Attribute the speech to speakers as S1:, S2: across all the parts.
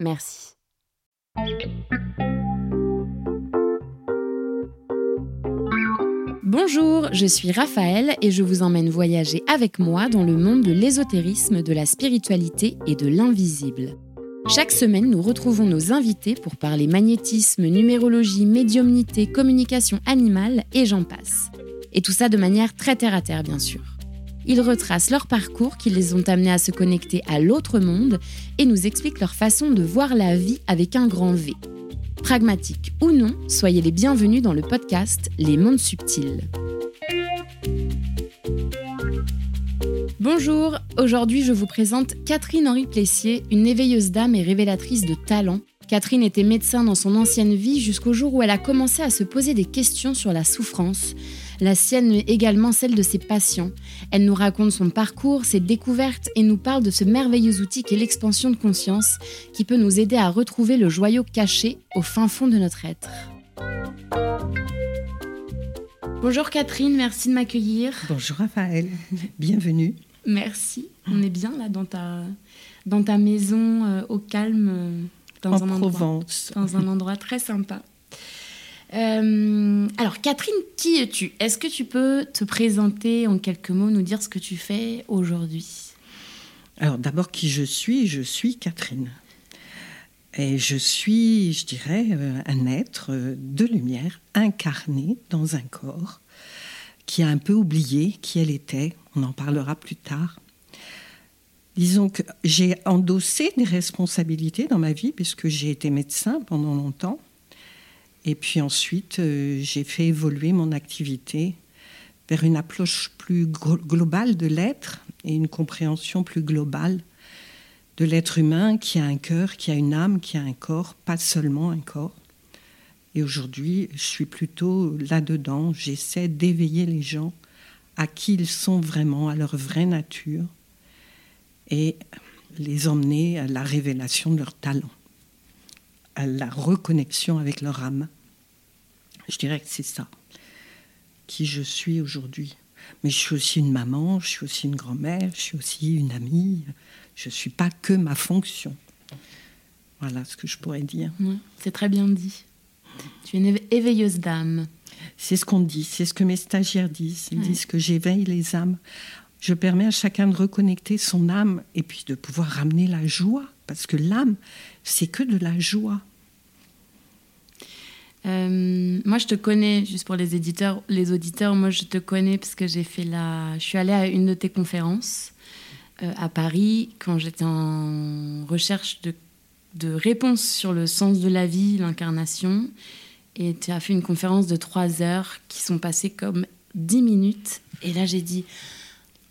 S1: Merci. Bonjour, je suis Raphaël et je vous emmène voyager avec moi dans le monde de l'ésotérisme, de la spiritualité et de l'invisible. Chaque semaine, nous retrouvons nos invités pour parler magnétisme, numérologie, médiumnité, communication animale et j'en passe. Et tout ça de manière très terre à terre, bien sûr. Ils retracent leur parcours qui les ont amenés à se connecter à l'autre monde et nous expliquent leur façon de voir la vie avec un grand V. Pragmatique ou non, soyez les bienvenus dans le podcast Les mondes subtils. Bonjour, aujourd'hui je vous présente Catherine Henri Plessier, une éveilleuse dame et révélatrice de talent. Catherine était médecin dans son ancienne vie jusqu'au jour où elle a commencé à se poser des questions sur la souffrance, la sienne mais également celle de ses patients. Elle nous raconte son parcours, ses découvertes et nous parle de ce merveilleux outil qu'est l'expansion de conscience qui peut nous aider à retrouver le joyau caché au fin fond de notre être. Bonjour Catherine, merci de m'accueillir.
S2: Bonjour Raphaël, bienvenue.
S1: Merci, on est bien là dans ta, dans ta maison euh, au calme, euh, dans,
S2: un
S1: Provence. Endroit, dans un endroit très sympa. Euh, alors, Catherine, qui es-tu? Est-ce que tu peux te présenter en quelques mots, nous dire ce que tu fais aujourd'hui?
S2: Alors, d'abord, qui je suis? Je suis Catherine. Et je suis, je dirais, euh, un être de lumière incarné dans un corps qui a un peu oublié qui elle était. On en parlera plus tard. Disons que j'ai endossé des responsabilités dans ma vie puisque j'ai été médecin pendant longtemps. Et puis ensuite, euh, j'ai fait évoluer mon activité vers une approche plus globale de l'être et une compréhension plus globale de l'être humain qui a un cœur, qui a une âme, qui a un corps, pas seulement un corps. Et aujourd'hui, je suis plutôt là-dedans. J'essaie d'éveiller les gens à qui ils sont vraiment, à leur vraie nature, et les emmener à la révélation de leur talent à la reconnexion avec leur âme. Je dirais que c'est ça, qui je suis aujourd'hui. Mais je suis aussi une maman, je suis aussi une grand-mère, je suis aussi une amie. Je ne suis pas que ma fonction. Voilà ce que je pourrais dire.
S1: c'est très bien dit. Tu es une éveilleuse d'âme.
S2: C'est ce qu'on dit, c'est ce que mes stagiaires disent. Ils disent que j'éveille les âmes. Je permets à chacun de reconnecter son âme et puis de pouvoir ramener la joie. Parce que l'âme, c'est que de la joie.
S1: Euh, moi, je te connais, juste pour les éditeurs, les auditeurs, moi, je te connais parce que j'ai fait la. Je suis allée à une de tes conférences euh, à Paris quand j'étais en recherche de, de réponses sur le sens de la vie, l'incarnation. Et tu as fait une conférence de trois heures qui sont passées comme dix minutes. Et là, j'ai dit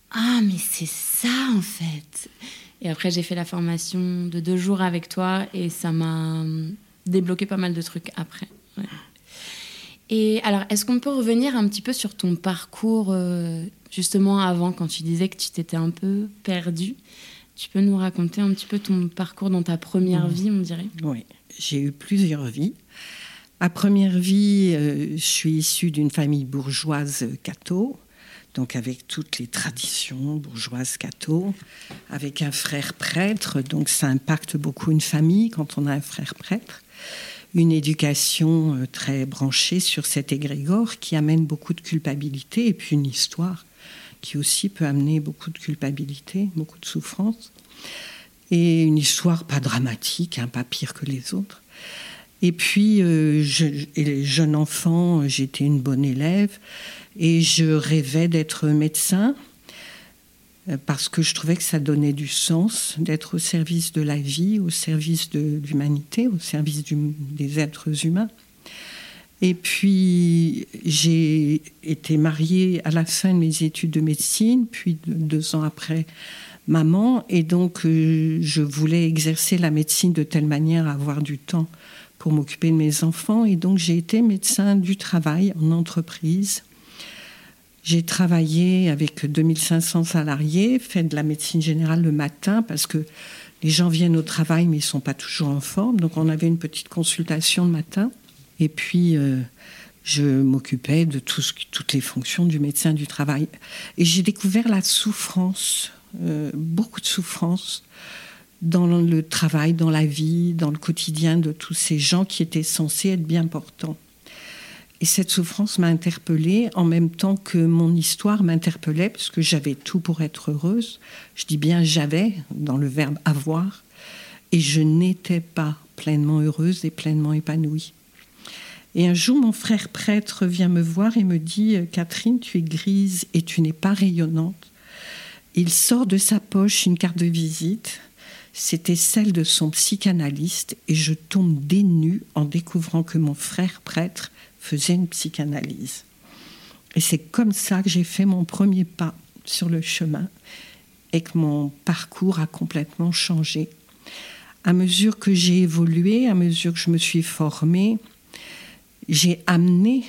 S1: Ah, mais c'est ça en fait Et après, j'ai fait la formation de deux jours avec toi et ça m'a débloqué pas mal de trucs après. Et alors, est-ce qu'on peut revenir un petit peu sur ton parcours, euh, justement avant, quand tu disais que tu t'étais un peu perdu? Tu peux nous raconter un petit peu ton parcours dans ta première vie, on dirait?
S2: Oui, j'ai eu plusieurs vies. Ma première vie, euh, je suis issue d'une famille bourgeoise catho, donc avec toutes les traditions bourgeoises catho, avec un frère prêtre, donc ça impacte beaucoup une famille quand on a un frère prêtre une éducation euh, très branchée sur cet égrégore qui amène beaucoup de culpabilité et puis une histoire qui aussi peut amener beaucoup de culpabilité, beaucoup de souffrance. Et une histoire pas dramatique, hein, pas pire que les autres. Et puis, euh, je, jeune enfant, j'étais une bonne élève et je rêvais d'être médecin. Euh, parce que je trouvais que ça donnait du sens d'être au service de la vie, au service de l'humanité, au service des êtres humains. Et puis, j'ai été mariée à la fin de mes études de médecine, puis deux ans après, maman et donc euh, je voulais exercer la médecine de telle manière à avoir du temps pour m'occuper de mes enfants et donc j'ai été médecin du travail en entreprise. J'ai travaillé avec 2500 salariés, fait de la médecine générale le matin parce que les gens viennent au travail mais ils sont pas toujours en forme. Donc on avait une petite consultation le matin et puis euh, je m'occupais de toutes les fonctions du médecin du travail. Et j'ai découvert la souffrance, euh, beaucoup de souffrance dans le travail, dans la vie, dans le quotidien de tous ces gens qui étaient censés être bien portants. Et cette souffrance m'a interpellée en même temps que mon histoire m'interpellait, parce que j'avais tout pour être heureuse. Je dis bien j'avais, dans le verbe avoir, et je n'étais pas pleinement heureuse et pleinement épanouie. Et un jour, mon frère prêtre vient me voir et me dit Catherine, tu es grise et tu n'es pas rayonnante. Il sort de sa poche une carte de visite c'était celle de son psychanalyste et je tombe dénue en découvrant que mon frère prêtre faisait une psychanalyse. Et c'est comme ça que j'ai fait mon premier pas sur le chemin et que mon parcours a complètement changé. À mesure que j'ai évolué, à mesure que je me suis formée, j'ai amené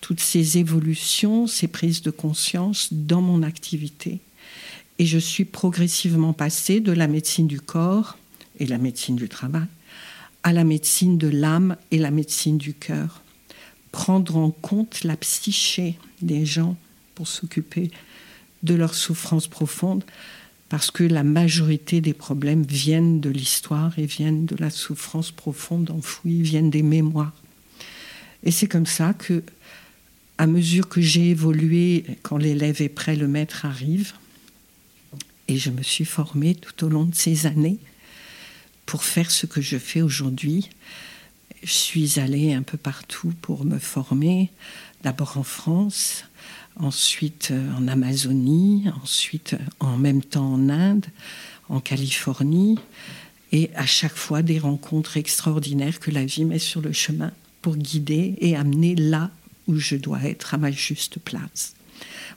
S2: toutes ces évolutions, ces prises de conscience dans mon activité. Et je suis progressivement passée de la médecine du corps et la médecine du travail à la médecine de l'âme et la médecine du cœur. Prendre en compte la psyché des gens pour s'occuper de leurs souffrances profondes, parce que la majorité des problèmes viennent de l'histoire et viennent de la souffrance profonde enfouie, viennent des mémoires. Et c'est comme ça que, à mesure que j'ai évolué, quand l'élève est prêt, le maître arrive. Et je me suis formée tout au long de ces années pour faire ce que je fais aujourd'hui. Je suis allée un peu partout pour me former, d'abord en France, ensuite euh, en Amazonie, ensuite euh, en même temps en Inde, en Californie, et à chaque fois des rencontres extraordinaires que la vie met sur le chemin pour guider et amener là où je dois être à ma juste place.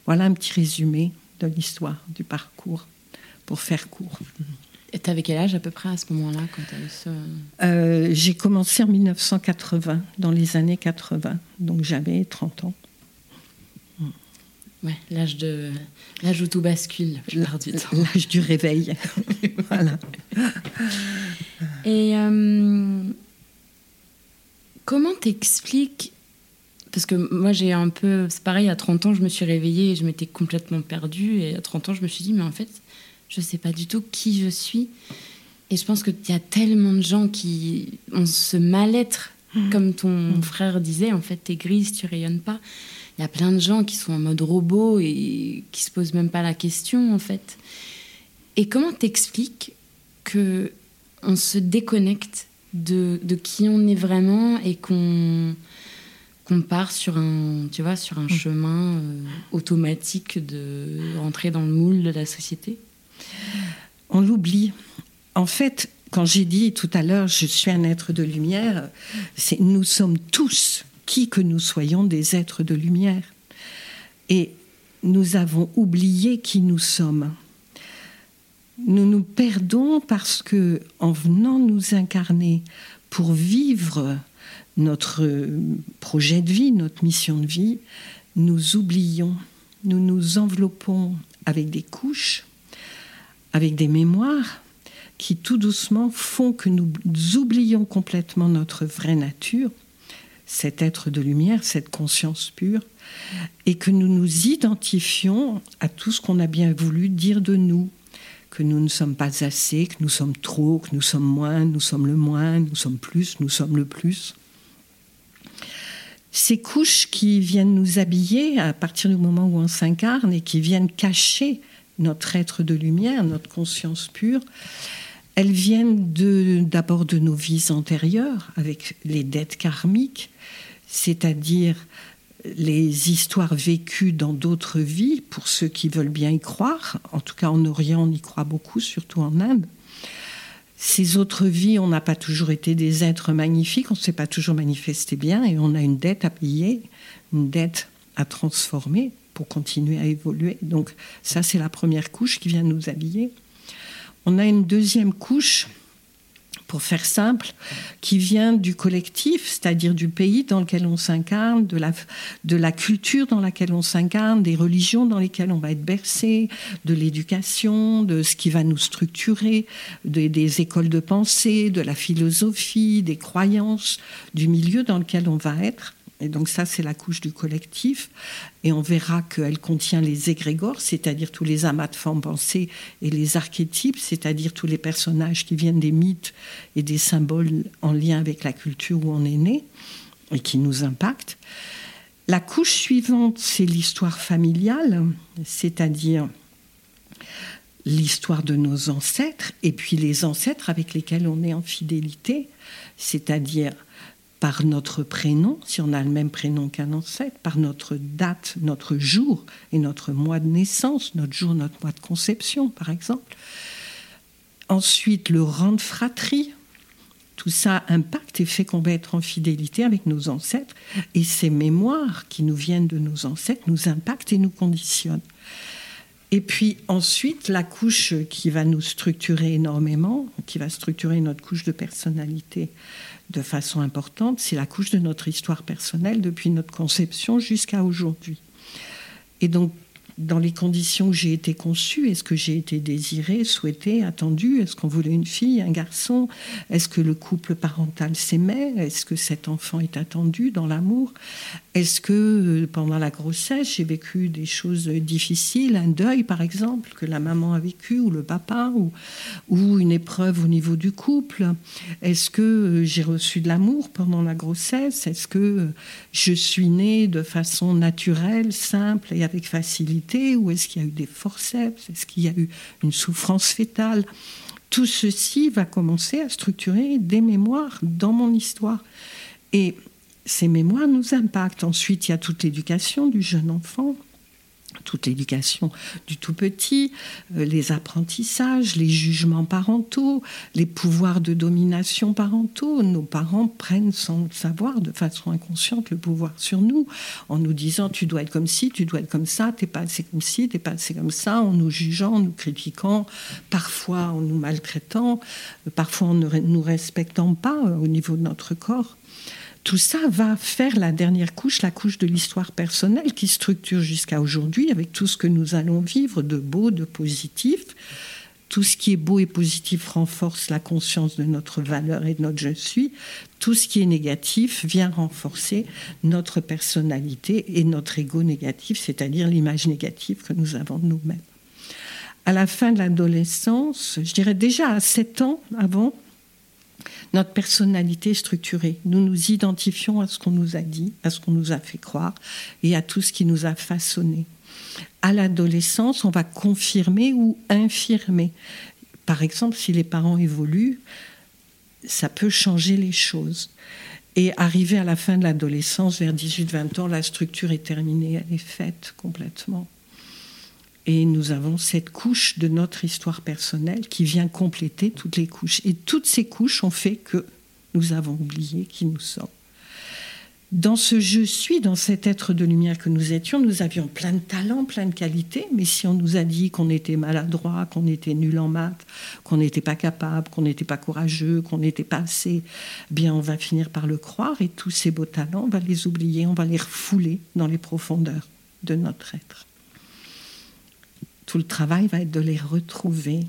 S2: Voilà un petit résumé de l'histoire, du parcours pour faire court.
S1: Et tu avais quel âge à peu près à ce moment-là quand
S2: ce... euh, J'ai commencé en 1980, dans les années 80, donc j'avais 30 ans.
S1: Ouais, l'âge de l'âge où tout bascule,
S2: L'âge du réveil. voilà.
S1: Et euh, comment t'expliques parce que moi j'ai un peu c'est pareil à 30 ans je me suis réveillée et je m'étais complètement perdue et à 30 ans je me suis dit mais en fait je ne sais pas du tout qui je suis. Et je pense qu'il y a tellement de gens qui ont ce mal-être, mmh. comme ton mmh. frère disait, en fait, tu es grise, tu rayonnes pas. Il y a plein de gens qui sont en mode robot et qui se posent même pas la question, en fait. Et comment t'expliques que on se déconnecte de, de, qui on est vraiment et qu'on qu'on part sur un, tu vois, sur un mmh. chemin euh, automatique de rentrer dans le moule de la société?
S2: On l'oublie. En fait, quand j'ai dit tout à l'heure, je suis un être de lumière, c'est nous sommes tous, qui que nous soyons, des êtres de lumière. Et nous avons oublié qui nous sommes. Nous nous perdons parce que, en venant nous incarner pour vivre notre projet de vie, notre mission de vie, nous oublions, nous nous enveloppons avec des couches avec des mémoires qui tout doucement font que nous oublions complètement notre vraie nature, cet être de lumière, cette conscience pure, et que nous nous identifions à tout ce qu'on a bien voulu dire de nous, que nous ne sommes pas assez, que nous sommes trop, que nous sommes moins, nous sommes le moins, nous sommes plus, nous sommes le plus. Ces couches qui viennent nous habiller à partir du moment où on s'incarne et qui viennent cacher notre être de lumière, notre conscience pure, elles viennent d'abord de, nos vies antérieures, avec les dettes karmiques, c'est-à-dire les histoires vécues dans d'autres vies, pour ceux qui veulent bien y croire. En tout cas, en Orient, on y croit beaucoup, surtout en Inde. Ces autres vies, on n'a pas toujours été des êtres magnifiques, on ne s'est pas toujours manifesté bien, et on a une dette à payer, une dette à transformer pour continuer à évoluer. Donc ça, c'est la première couche qui vient nous habiller. On a une deuxième couche pour faire simple, qui vient du collectif, c'est-à-dire du pays dans lequel on s'incarne, de la, culture dans laquelle on s'incarne, des religions dans lesquelles on va être bercé, de l'éducation, de ce qui va nous structurer, des écoles de pensée, de la philosophie, des croyances, du milieu dans lequel on va être. Et donc ça, c'est la couche du collectif. Et on verra qu'elle contient les égrégores, c'est-à-dire tous les amas de formes pensées, et les archétypes, c'est-à-dire tous les personnages qui viennent des mythes et des symboles en lien avec la culture où on est né et qui nous impactent. La couche suivante, c'est l'histoire familiale, c'est-à-dire l'histoire de nos ancêtres et puis les ancêtres avec lesquels on est en fidélité, c'est-à-dire par notre prénom, si on a le même prénom qu'un ancêtre, par notre date, notre jour et notre mois de naissance, notre jour, notre mois de conception, par exemple. Ensuite, le rang de fratrie. Tout ça impacte et fait qu'on va être en fidélité avec nos ancêtres. Et ces mémoires qui nous viennent de nos ancêtres nous impactent et nous conditionnent. Et puis ensuite, la couche qui va nous structurer énormément, qui va structurer notre couche de personnalité de façon importante, c'est la couche de notre histoire personnelle depuis notre conception jusqu'à aujourd'hui. Et donc, dans les conditions où j'ai été conçue, est-ce que j'ai été désirée, souhaitée, attendue Est-ce qu'on voulait une fille, un garçon Est-ce que le couple parental s'aimait Est-ce que cet enfant est attendu dans l'amour Est-ce que euh, pendant la grossesse, j'ai vécu des choses difficiles, un deuil par exemple, que la maman a vécu, ou le papa, ou, ou une épreuve au niveau du couple Est-ce que euh, j'ai reçu de l'amour pendant la grossesse Est-ce que euh, je suis née de façon naturelle, simple et avec facilité ou est-ce qu'il y a eu des forceps Est-ce qu'il y a eu une souffrance fétale Tout ceci va commencer à structurer des mémoires dans mon histoire. Et ces mémoires nous impactent. Ensuite, il y a toute l'éducation du jeune enfant, toute l'éducation du tout petit, euh, les apprentissages, les jugements parentaux, les pouvoirs de domination parentaux. Nos parents prennent sans le savoir, de façon inconsciente, le pouvoir sur nous, en nous disant tu dois être comme ci, tu dois être comme ça, t'es pas assez comme ci, t'es pas assez comme ça, en nous jugeant, en nous critiquant, parfois en nous maltraitant, euh, parfois en ne nous respectant pas euh, au niveau de notre corps tout ça va faire la dernière couche, la couche de l'histoire personnelle qui structure jusqu'à aujourd'hui avec tout ce que nous allons vivre de beau, de positif. Tout ce qui est beau et positif renforce la conscience de notre valeur et de notre je suis. Tout ce qui est négatif vient renforcer notre personnalité et notre ego négatif, c'est-à-dire l'image négative que nous avons de nous-mêmes. À la fin de l'adolescence, je dirais déjà à 7 ans avant, notre personnalité structurée. Nous nous identifions à ce qu'on nous a dit, à ce qu'on nous a fait croire et à tout ce qui nous a façonné. À l'adolescence, on va confirmer ou infirmer. Par exemple, si les parents évoluent, ça peut changer les choses. Et arrivé à la fin de l'adolescence, vers 18-20 ans, la structure est terminée, elle est faite complètement. Et nous avons cette couche de notre histoire personnelle qui vient compléter toutes les couches. Et toutes ces couches ont fait que nous avons oublié qui nous sommes. Dans ce je suis, dans cet être de lumière que nous étions, nous avions plein de talents, plein de qualités, mais si on nous a dit qu'on était maladroit, qu'on était nul en maths, qu'on n'était pas capable, qu'on n'était pas courageux, qu'on n'était pas assez, eh bien on va finir par le croire et tous ces beaux talents, on va les oublier, on va les refouler dans les profondeurs de notre être. Tout le travail va être de les retrouver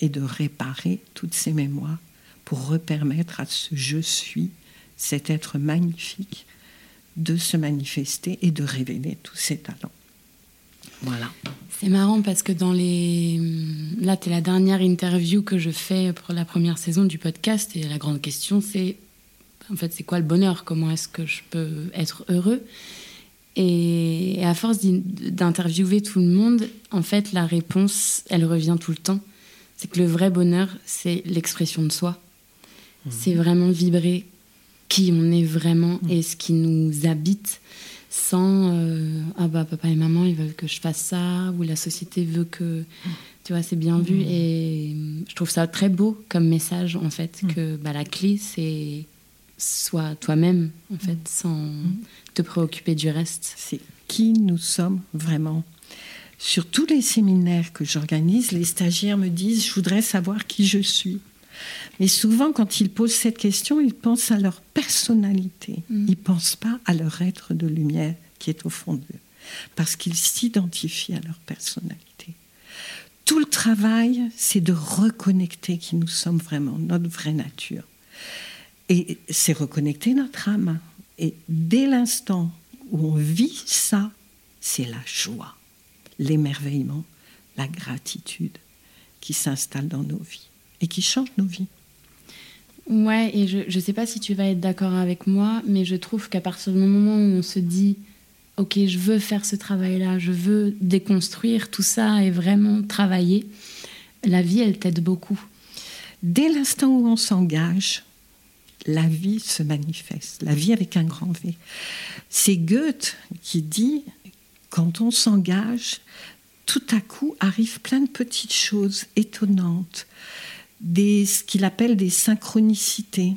S2: et de réparer toutes ces mémoires pour repermettre à ce je suis, cet être magnifique, de se manifester et de révéler tous ses talents. Voilà.
S1: C'est marrant parce que dans les. Là, tu es la dernière interview que je fais pour la première saison du podcast et la grande question, c'est. En fait, c'est quoi le bonheur? Comment est-ce que je peux être heureux? Et, à force d'interviewer tout le monde, en fait, la réponse, elle revient tout le temps. C'est que le vrai bonheur, c'est l'expression de soi. Mmh. C'est vraiment vibrer qui on est vraiment mmh. et ce qui nous habite sans euh, ah bah papa et maman ils veulent que je fasse ça ou la société veut que tu vois c'est bien vu mmh. et je trouve ça très beau comme message en fait que bah, la clé c'est sois toi-même, en fait, mm. sans mm. te préoccuper du reste.
S2: C'est qui nous sommes vraiment. Sur tous les séminaires que j'organise, les stagiaires me disent, je voudrais savoir qui je suis. Mais souvent, quand ils posent cette question, ils pensent à leur personnalité. Mm. Ils ne pensent pas à leur être de lumière qui est au fond d'eux, parce qu'ils s'identifient à leur personnalité. Tout le travail, c'est de reconnecter qui nous sommes vraiment, notre vraie nature. Et c'est reconnecter notre âme. Et dès l'instant où on vit ça, c'est la joie, l'émerveillement, la gratitude qui s'installe dans nos vies et qui change nos vies.
S1: Ouais, et je ne sais pas si tu vas être d'accord avec moi, mais je trouve qu'à partir du moment où on se dit, ok, je veux faire ce travail-là, je veux déconstruire tout ça et vraiment travailler, la vie, elle t'aide beaucoup.
S2: Dès l'instant où on s'engage, la vie se manifeste, la vie avec un grand V. C'est Goethe qui dit, quand on s'engage, tout à coup arrivent plein de petites choses étonnantes, des, ce qu'il appelle des synchronicités,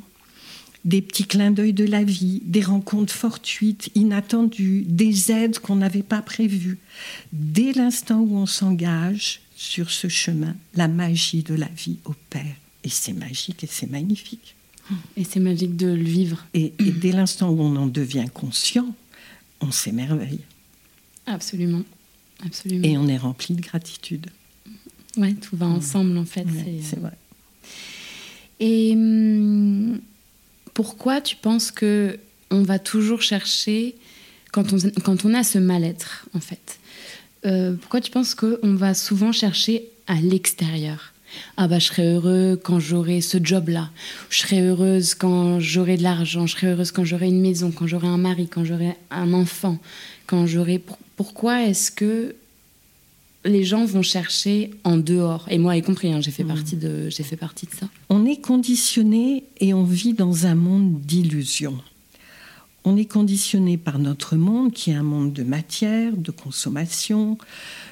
S2: des petits clins d'œil de la vie, des rencontres fortuites, inattendues, des aides qu'on n'avait pas prévues. Dès l'instant où on s'engage sur ce chemin, la magie de la vie opère. Et c'est magique et c'est magnifique.
S1: Et c'est magique de le vivre.
S2: Et, dès l'instant où on en devient conscient, on s'émerveille.
S1: Absolument. Absolument.
S2: Et on est rempli de gratitude.
S1: Ouais, tout va ensemble en fait.
S2: c'est vrai.
S1: Et hum, pourquoi tu penses que on va toujours chercher quand on, quand on a ce mal-être en fait? Euh, Pourquoi tu penses qu'on va souvent chercher à l'extérieur? Ah bah je serai heureux quand j'aurai ce job-là, je serai heureuse quand j'aurai de l'argent, je serai heureuse quand j'aurai une maison, quand j'aurai un mari, quand j'aurai un enfant, quand j'aurai... Pourquoi est-ce que les gens vont chercher en dehors, et moi y compris, hein, j'ai fait, mmh. partie de, j'ai fait partie de ça.
S2: On est conditionné et on vit dans un monde d'illusions. On est conditionné par notre monde qui est un monde de matière, de consommation,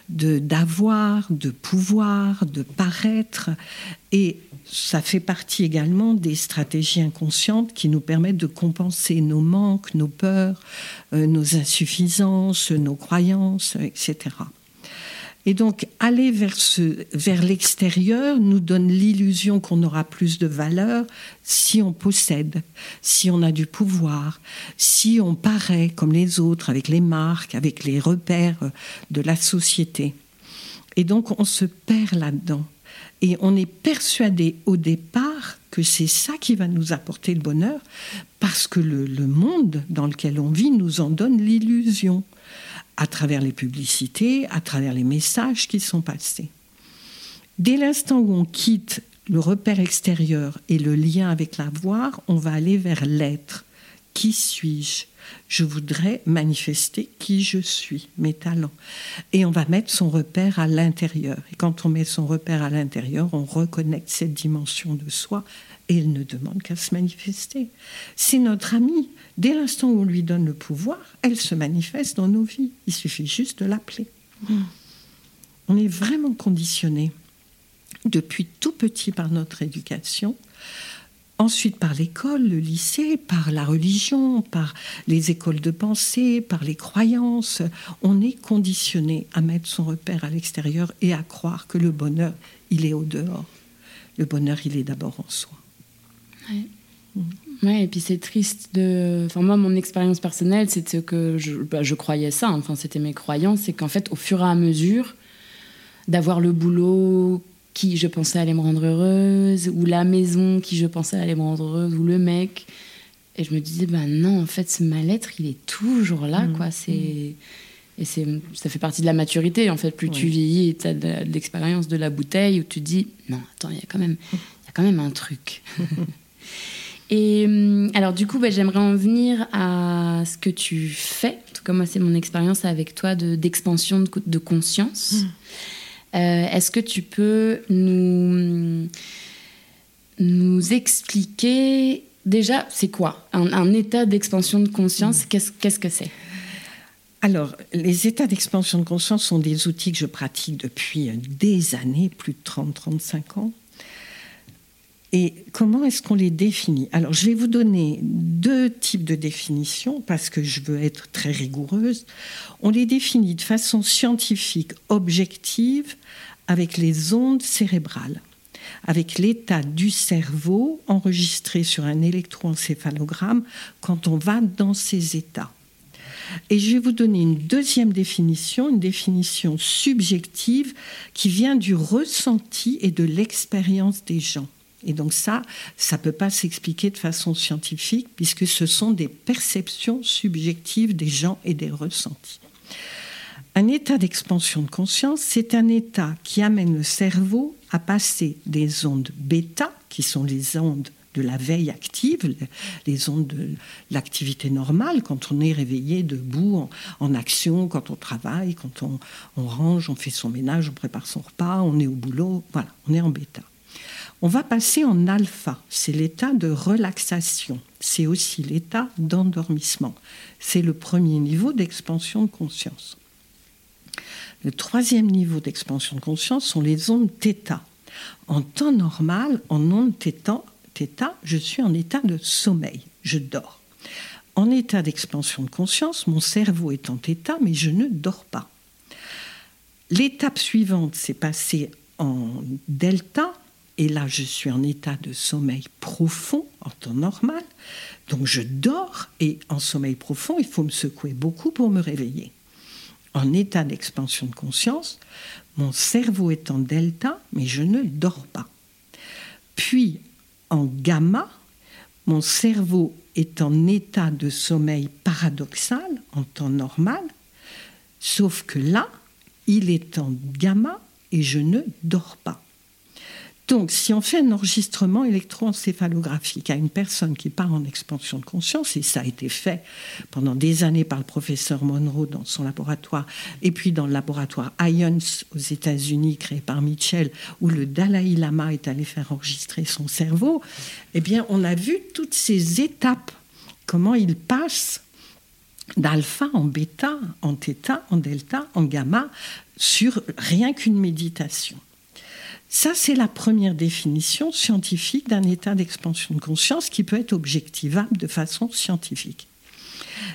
S2: d'avoir, de pouvoir, de paraître. Et ça fait partie également des stratégies inconscientes qui nous permettent de compenser nos manques, nos peurs, euh, nos insuffisances, nos croyances, etc. Et donc, aller vers, l'extérieur nous donne l'illusion qu'on aura plus de valeur si on possède, si on a du pouvoir, si on paraît comme les autres avec les marques, avec les repères de la société. Et donc, on se perd là-dedans. Et on est persuadé au départ que c'est ça qui va nous apporter le bonheur, parce que le monde dans lequel on vit nous en donne l'illusion à travers les publicités, à travers les messages qui sont passés. Dès l'instant où on quitte le repère extérieur et le lien avec l'avoir, on va aller vers l'être. Qui suis-je? Je voudrais manifester qui je suis, mes talents. Et on va mettre son repère à l'intérieur. Et quand on met son repère à l'intérieur, on reconnecte cette dimension de soi et elle ne demande qu'à se manifester. C'est notre amie. Dès l'instant où on lui donne le pouvoir, elle se manifeste dans nos vies. Il suffit juste de l'appeler. Hmm. On est vraiment conditionné depuis tout petit par notre éducation, ensuite par l'école, le lycée, par la religion, par les écoles de pensée, par les croyances. On est conditionné à mettre son repère à l'extérieur et à croire que le bonheur, il est au dehors. Le bonheur, il est d'abord en soi.
S1: Ouais. et puis c'est triste de. Enfin, moi, mon expérience personnelle, c'était que je, bah, je croyais ça, enfin, c'était mes croyances, c'est qu'en fait, au fur et à mesure d'avoir le boulot qui je pensais allait me rendre heureuse, ou la maison qui je pensais allait me rendre heureuse, ou le mec. Et je me disais, ben non, en fait, ce mal-être, il est toujours là, mmh. quoi. C'est. Et c'est, ça fait partie de la maturité, en fait. Plus tu vieillis et tu as de, l'expérience de la bouteille, où tu dis, non, attends, il y a quand même, il y a quand même un truc. Et hum, alors du coup, bah, j'aimerais en venir à ce que tu fais. En tout cas, moi, c'est mon expérience avec toi d'expansion de, de, conscience. Mmh. Euh, est-ce que tu peux nous, nous expliquer déjà, c'est quoi un, état d'expansion de conscience? Mmh. Qu'est-ce que c'est?
S2: Alors, les états d'expansion de conscience sont des outils que je pratique depuis des années, plus de 30-35 ans. Et comment est-ce qu'on les définit? Alors, je vais vous donner deux types de définitions parce que je veux être très rigoureuse. On les définit de façon scientifique, objective, avec les ondes cérébrales, avec l'état du cerveau enregistré sur un électroencéphalogramme quand on va dans ces états. Et je vais vous donner une deuxième définition, une définition subjective qui vient du ressenti et de l'expérience des gens. Et donc ça, ça ne peut pas s'expliquer de façon scientifique puisque ce sont des perceptions subjectives des gens et des ressentis. Un état d'expansion de conscience, c'est un état qui amène le cerveau à passer des ondes bêta, qui sont les ondes de la veille active, les ondes de l'activité normale, quand on est réveillé debout, en, action, quand on travaille, quand on, range, on fait son ménage, on prépare son repas, on est au boulot, voilà, on est en bêta. On va passer en alpha, c'est l'état de relaxation, c'est aussi l'état d'endormissement. C'est le premier niveau d'expansion de conscience. Le troisième niveau d'expansion de conscience sont les ondes θ. En temps normal, en ondes θ, je suis en état de sommeil, je dors. En état d'expansion de conscience, mon cerveau est en θ, mais je ne dors pas. L'étape suivante, c'est passer en delta, et là, je suis en état de sommeil profond en temps normal. Donc je dors et en sommeil profond, il faut me secouer beaucoup pour me réveiller. En état d'expansion de conscience, mon cerveau est en delta, mais je ne dors pas. Puis en gamma, mon cerveau est en état de sommeil paradoxal en temps normal, sauf que là, il est en gamma et je ne dors pas. Donc, si on fait un enregistrement électroencéphalographique à une personne qui part en expansion de conscience, et ça a été fait pendant des années par le professeur Monroe dans son laboratoire, et puis dans le laboratoire IONS aux États-Unis, créé par Mitchell, où le Dalai Lama est allé faire enregistrer son cerveau, eh bien, on a vu toutes ces étapes, comment il passe d'alpha en bêta, en θ, en delta, en gamma, sur rien qu'une méditation. Ça, c'est la première définition scientifique d'un état d'expansion de conscience qui peut être objectivable de façon scientifique.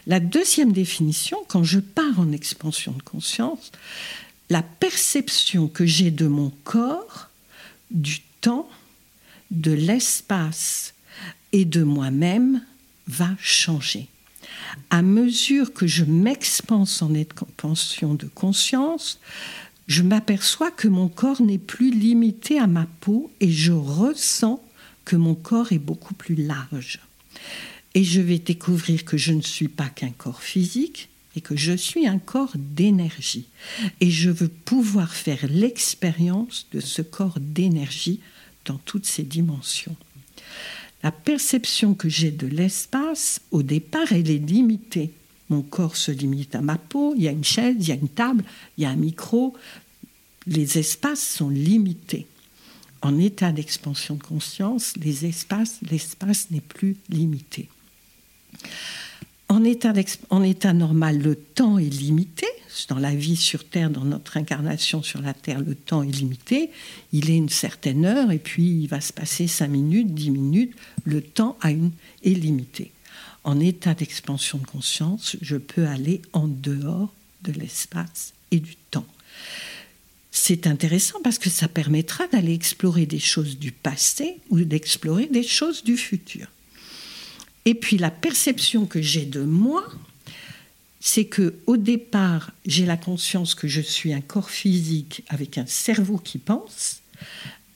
S2: La deuxième définition, quand je pars en expansion de conscience, la perception que j'ai de mon corps, du temps, de l'espace et de moi-même va changer. À mesure que je m'expanse en expansion de conscience, je m'aperçois que mon corps n'est plus limité à ma peau et je ressens que mon corps est beaucoup plus large. Et je vais découvrir que je ne suis pas qu'un corps physique et que je suis un corps d'énergie. Et je veux pouvoir faire l'expérience de ce corps d'énergie dans toutes ses dimensions. La perception que j'ai de l'espace, au départ, elle est limitée. Mon corps se limite à ma peau, il y a une chaise, il y a une table, il y a un micro. Les espaces sont limités. En état d'expansion de conscience, l'espace n'est plus limité. En état, en état normal, le temps est limité. Dans la vie sur Terre, dans notre incarnation sur la Terre, le temps est limité. Il est une certaine heure et puis il va se passer 5 minutes, 10 minutes. Le temps a une, est limité en état d'expansion de conscience, je peux aller en dehors de l'espace et du temps. C'est intéressant parce que ça permettra d'aller explorer des choses du passé ou d'explorer des choses du futur. Et puis la perception que j'ai de moi, c'est que au départ, j'ai la conscience que je suis un corps physique avec un cerveau qui pense,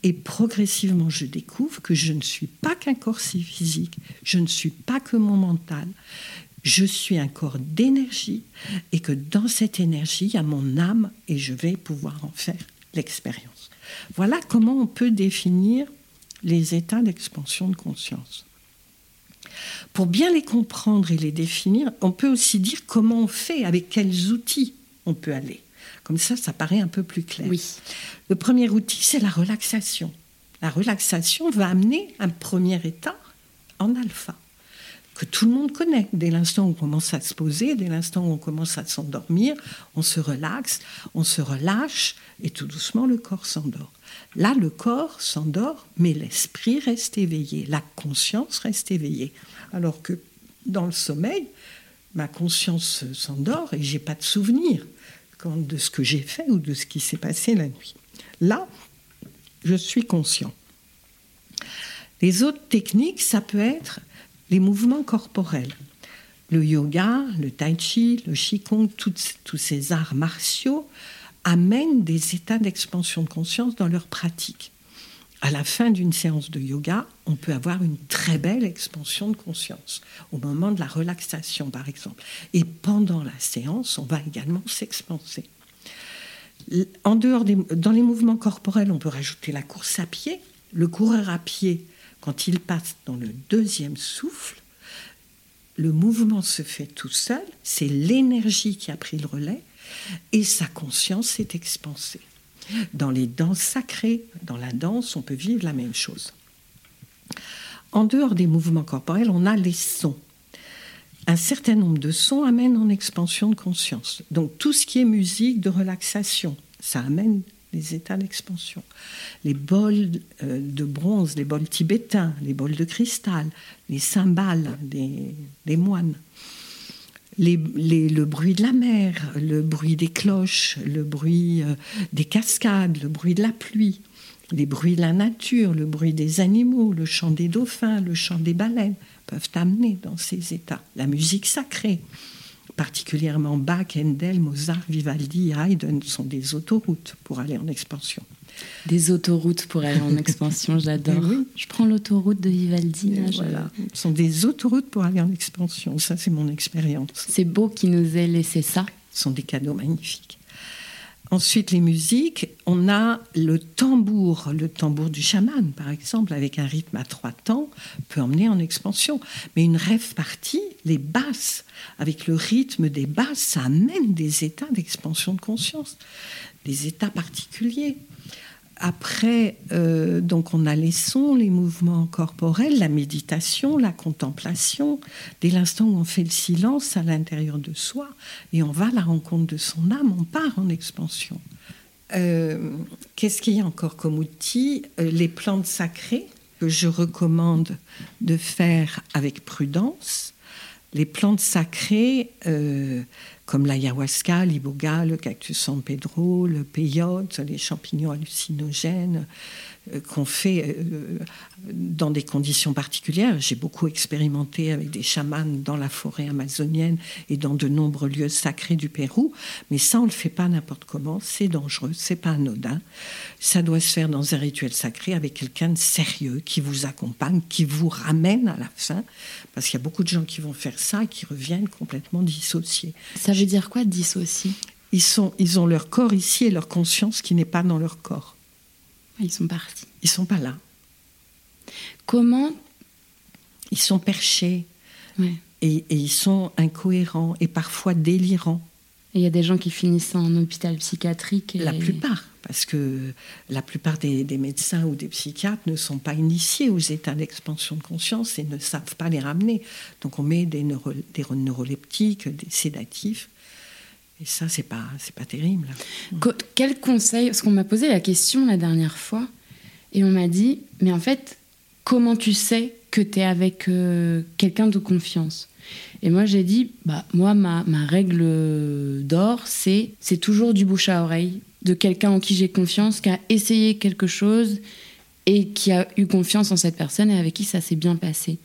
S2: et progressivement, je découvre que je ne suis pas qu'un corps si physique, je ne suis pas que mon mental, je suis un corps d'énergie et que dans cette énergie, il y a mon âme et je vais pouvoir en faire l'expérience. Voilà comment on peut définir les états d'expansion de conscience. Pour bien les comprendre et les définir, on peut aussi dire comment on fait, avec quels outils on peut aller. Comme ça, ça paraît un peu plus clair.
S1: Oui.
S2: Le premier outil, c'est la relaxation. La relaxation va amener un premier état en alpha. que tout le monde connaît. Dès l'instant où on commence à se poser, dès l'instant où on commence à s'endormir, on se relaxe, on se relâche et tout doucement le corps s'endort. Là, le corps s'endort, mais l'esprit reste éveillé, la conscience reste éveillée. Alors que dans le sommeil, ma conscience s'endort et j'ai pas de souvenir de ce que j'ai fait ou de ce qui s'est passé la nuit. Là, je suis conscient. Les autres techniques, ça peut être les mouvements corporels. Le yoga, le tai chi, le qigong, tous ces arts martiaux amènent des états d'expansion de conscience dans leur pratique. À la fin d'une séance de yoga, on peut avoir une très belle expansion de conscience, au moment de la relaxation par exemple. Et pendant la séance, on va également s'expanser. En dehors des, dans les mouvements corporels, on peut rajouter la course à pied. Le coureur à pied, quand il passe dans le deuxième souffle, le mouvement se fait tout seul, c'est l'énergie qui a pris le relais et sa conscience s'est expansée. Dans les danses sacrées, dans la danse, on peut vivre la même chose. En dehors des mouvements corporels, on a les sons. Un certain nombre de sons amènent en expansion de conscience. Donc tout ce qui est musique de relaxation, ça amène les états d'expansion. Les bols euh, de bronze, les bols tibétains, les bols de cristal, les cymbales des moines le bruit de la mer, le bruit des cloches, le bruit euh, des cascades, le bruit de la pluie, les bruits de la nature, le bruit des animaux, le chant des dauphins, le chant des baleines peuvent amener dans ces états. La musique sacrée, particulièrement Bach, Handel, Mozart, Vivaldi Haydn sont des autoroutes pour aller en expansion.
S1: Des autoroutes pour aller en expansion, j'adore. Je prends l'autoroute de Vivaldi.
S2: voilà. Ce sont des autoroutes pour aller en expansion. Ça, c'est mon expérience.
S1: C'est beau qu'il nous ait laissé ça.
S2: Ce sont des cadeaux magnifiques. Ensuite, les musiques, on a le tambour, le tambour du chaman, par exemple, avec un rythme à trois temps, peut emmener en expansion. Mais une rêve partie, les basses, avec le rythme des basses, ça amène des états d'expansion de conscience, des états particuliers. Après, euh, donc on a les sons, les mouvements corporels, la méditation, la contemplation. Dès l'instant où on fait le silence à l'intérieur de soi et on va à la rencontre de son âme, on part en expansion. Euh, qu'est-ce qu'il y a encore comme outil? Euh, Les plantes sacrées que je recommande de faire avec prudence. Les plantes sacrées, comme l'ayahuasca, l'iboga, le cactus San Pedro, le peyote, les champignons hallucinogènes, qu'on fait euh, dans des conditions particulières. J'ai beaucoup expérimenté avec des chamans dans la forêt amazonienne et dans de nombreux lieux sacrés du Pérou, mais ça on le fait pas n'importe comment, c'est dangereux, c'est pas anodin. Ça doit se faire dans un rituel sacré avec quelqu'un de sérieux qui vous accompagne, qui vous ramène à la fin, parce qu'il y a beaucoup de gens qui vont faire ça et qui reviennent complètement dissociés.
S1: Ça veut dire quoi dissocier
S2: ils, sont, ils ont leur corps ici et leur conscience qui n'est pas dans leur corps.
S1: Ils sont partis.
S2: Ils sont pas là.
S1: Comment
S2: Ils sont perchés. Et, ils sont incohérents et parfois délirants.
S1: Et il y a des gens qui finissent en hôpital psychiatrique.
S2: La plupart, parce que la plupart des, médecins ou des psychiatres ne sont pas initiés aux états d'expansion de conscience et ne savent pas les ramener. Donc on met des, des neuroleptiques, des sédatifs et ça, c'est pas, c'est pas terrible.
S1: quel conseil Parce qu'on m'a posé la question la dernière fois, et on m'a dit, mais en fait, comment tu sais que tu es avec euh, quelqu'un de confiance? Et moi, j'ai dit, bah, moi, ma, ma règle d'or, c'est, c'est toujours du bouche à oreille, de quelqu'un en qui j'ai confiance, qui a essayé quelque chose et qui a eu confiance en cette personne et avec qui ça s'est bien passé.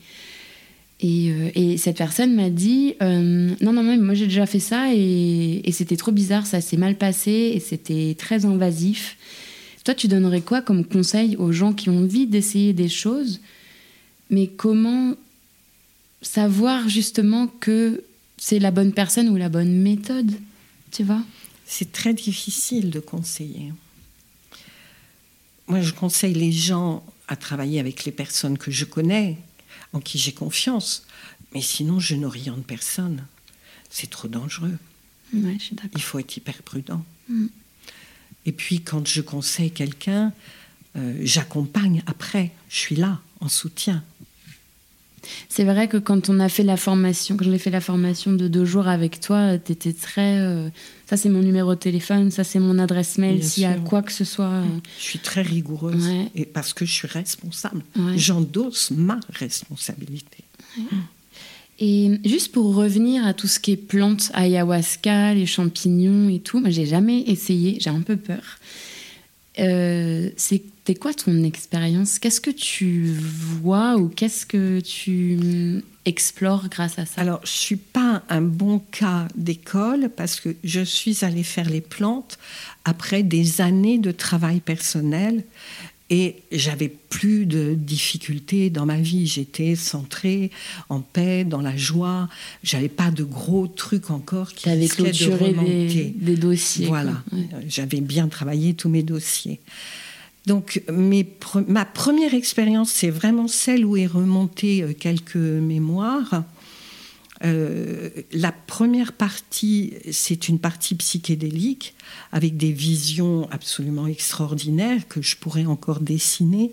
S1: Euh, et, cette personne m'a dit euh, Non, non, moi j'ai déjà fait ça et, c'était trop bizarre, ça s'est mal passé et c'était très invasif. Toi, tu donnerais quoi comme conseil aux gens qui ont envie d'essayer des choses, mais comment savoir justement que c'est la bonne personne ou la bonne méthode Tu vois?
S2: C'est très difficile de conseiller. Moi, je conseille les gens à travailler avec les personnes que je connais, en qui j'ai confiance. Mais sinon, je n'oriente personne. C'est trop dangereux. Il faut être hyper prudent. Mm. Et puis, quand je conseille quelqu'un, euh, j'accompagne après. Je suis là, en soutien.
S1: C'est vrai que quand on a fait la formation, quand j'ai fait la formation de deux jours avec toi, tu étais très. euh, ça, c'est mon numéro de téléphone, ça, c'est mon adresse mail, s'il y a quoi que ce soit. euh,
S2: Je suis très rigoureuse
S1: Ouais.
S2: et parce que je suis responsable.
S1: Ouais.
S2: J'endosse ma responsabilité.
S1: Et juste pour revenir à tout ce qui est plantes, ayahuasca, les champignons et tout, moi j'ai jamais essayé, j'ai un peu peur. Euh, C'était quoi ton expérience? Qu'est-ce que tu vois ou qu'est-ce que tu explores grâce à ça?
S2: Alors, je suis pas un bon cas d'école parce que je suis allée faire les plantes après des années de travail personnel et j'avais plus de difficultés dans ma vie. J'étais centrée, en paix, dans la joie. J'avais pas de gros trucs encore qui
S1: avais
S2: risquaient de
S1: clôturé des,
S2: remonter.
S1: des dossiers.
S2: Voilà.
S1: Ouais.
S2: J'avais bien travaillé tous mes dossiers. Donc, ma première expérience, c'est vraiment celle où est remonté euh, quelques mémoires. Euh, la première partie, c'est une partie psychédélique avec des visions absolument extraordinaires que je pourrais encore dessiner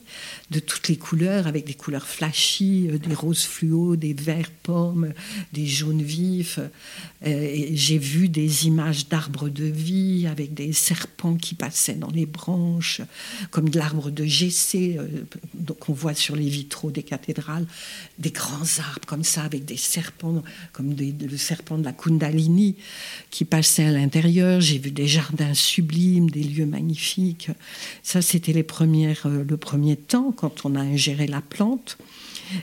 S2: de toutes les couleurs, avec des couleurs flashy, euh, des roses fluo, des verts pommes, des jaunes vifs. Euh, J'ai vu des images d'arbres de vie avec des serpents qui passaient dans les branches, comme de l'arbre de Gessé euh, qu'on voit sur les vitraux des cathédrales, des grands arbres comme ça avec des serpents, comme le serpent de la Kundalini qui passait à l'intérieur. J'ai vu des jardins sublimes, des lieux magnifiques. Ça, c'était les premières, euh, le premier temps quand on a ingéré la plante.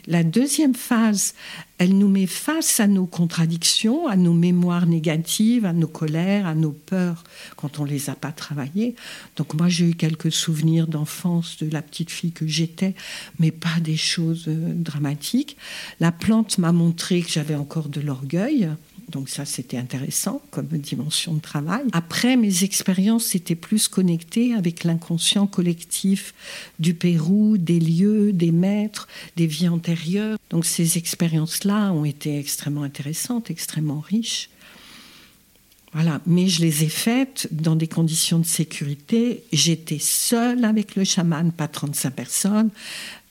S2: La deuxième phase, elle nous met face à nos contradictions, à nos mémoires négatives, à nos colères, à nos peurs quand on les a pas travaillées. Donc moi, j'ai eu quelques souvenirs d'enfance de la petite fille que j'étais, mais pas des choses euh, dramatiques. La plante m'a montré que j'avais encore de l'orgueil. Donc ça, c'était intéressant comme dimension de travail. Après, mes expériences étaient plus connectées avec l'inconscient collectif du Pérou, des lieux, des maîtres, des vies antérieures. Donc ces expériences-là ont été extrêmement intéressantes, extrêmement riches. Voilà, mais je les ai faites dans des conditions de sécurité. J'étais seule avec le chaman, pas 35 personnes.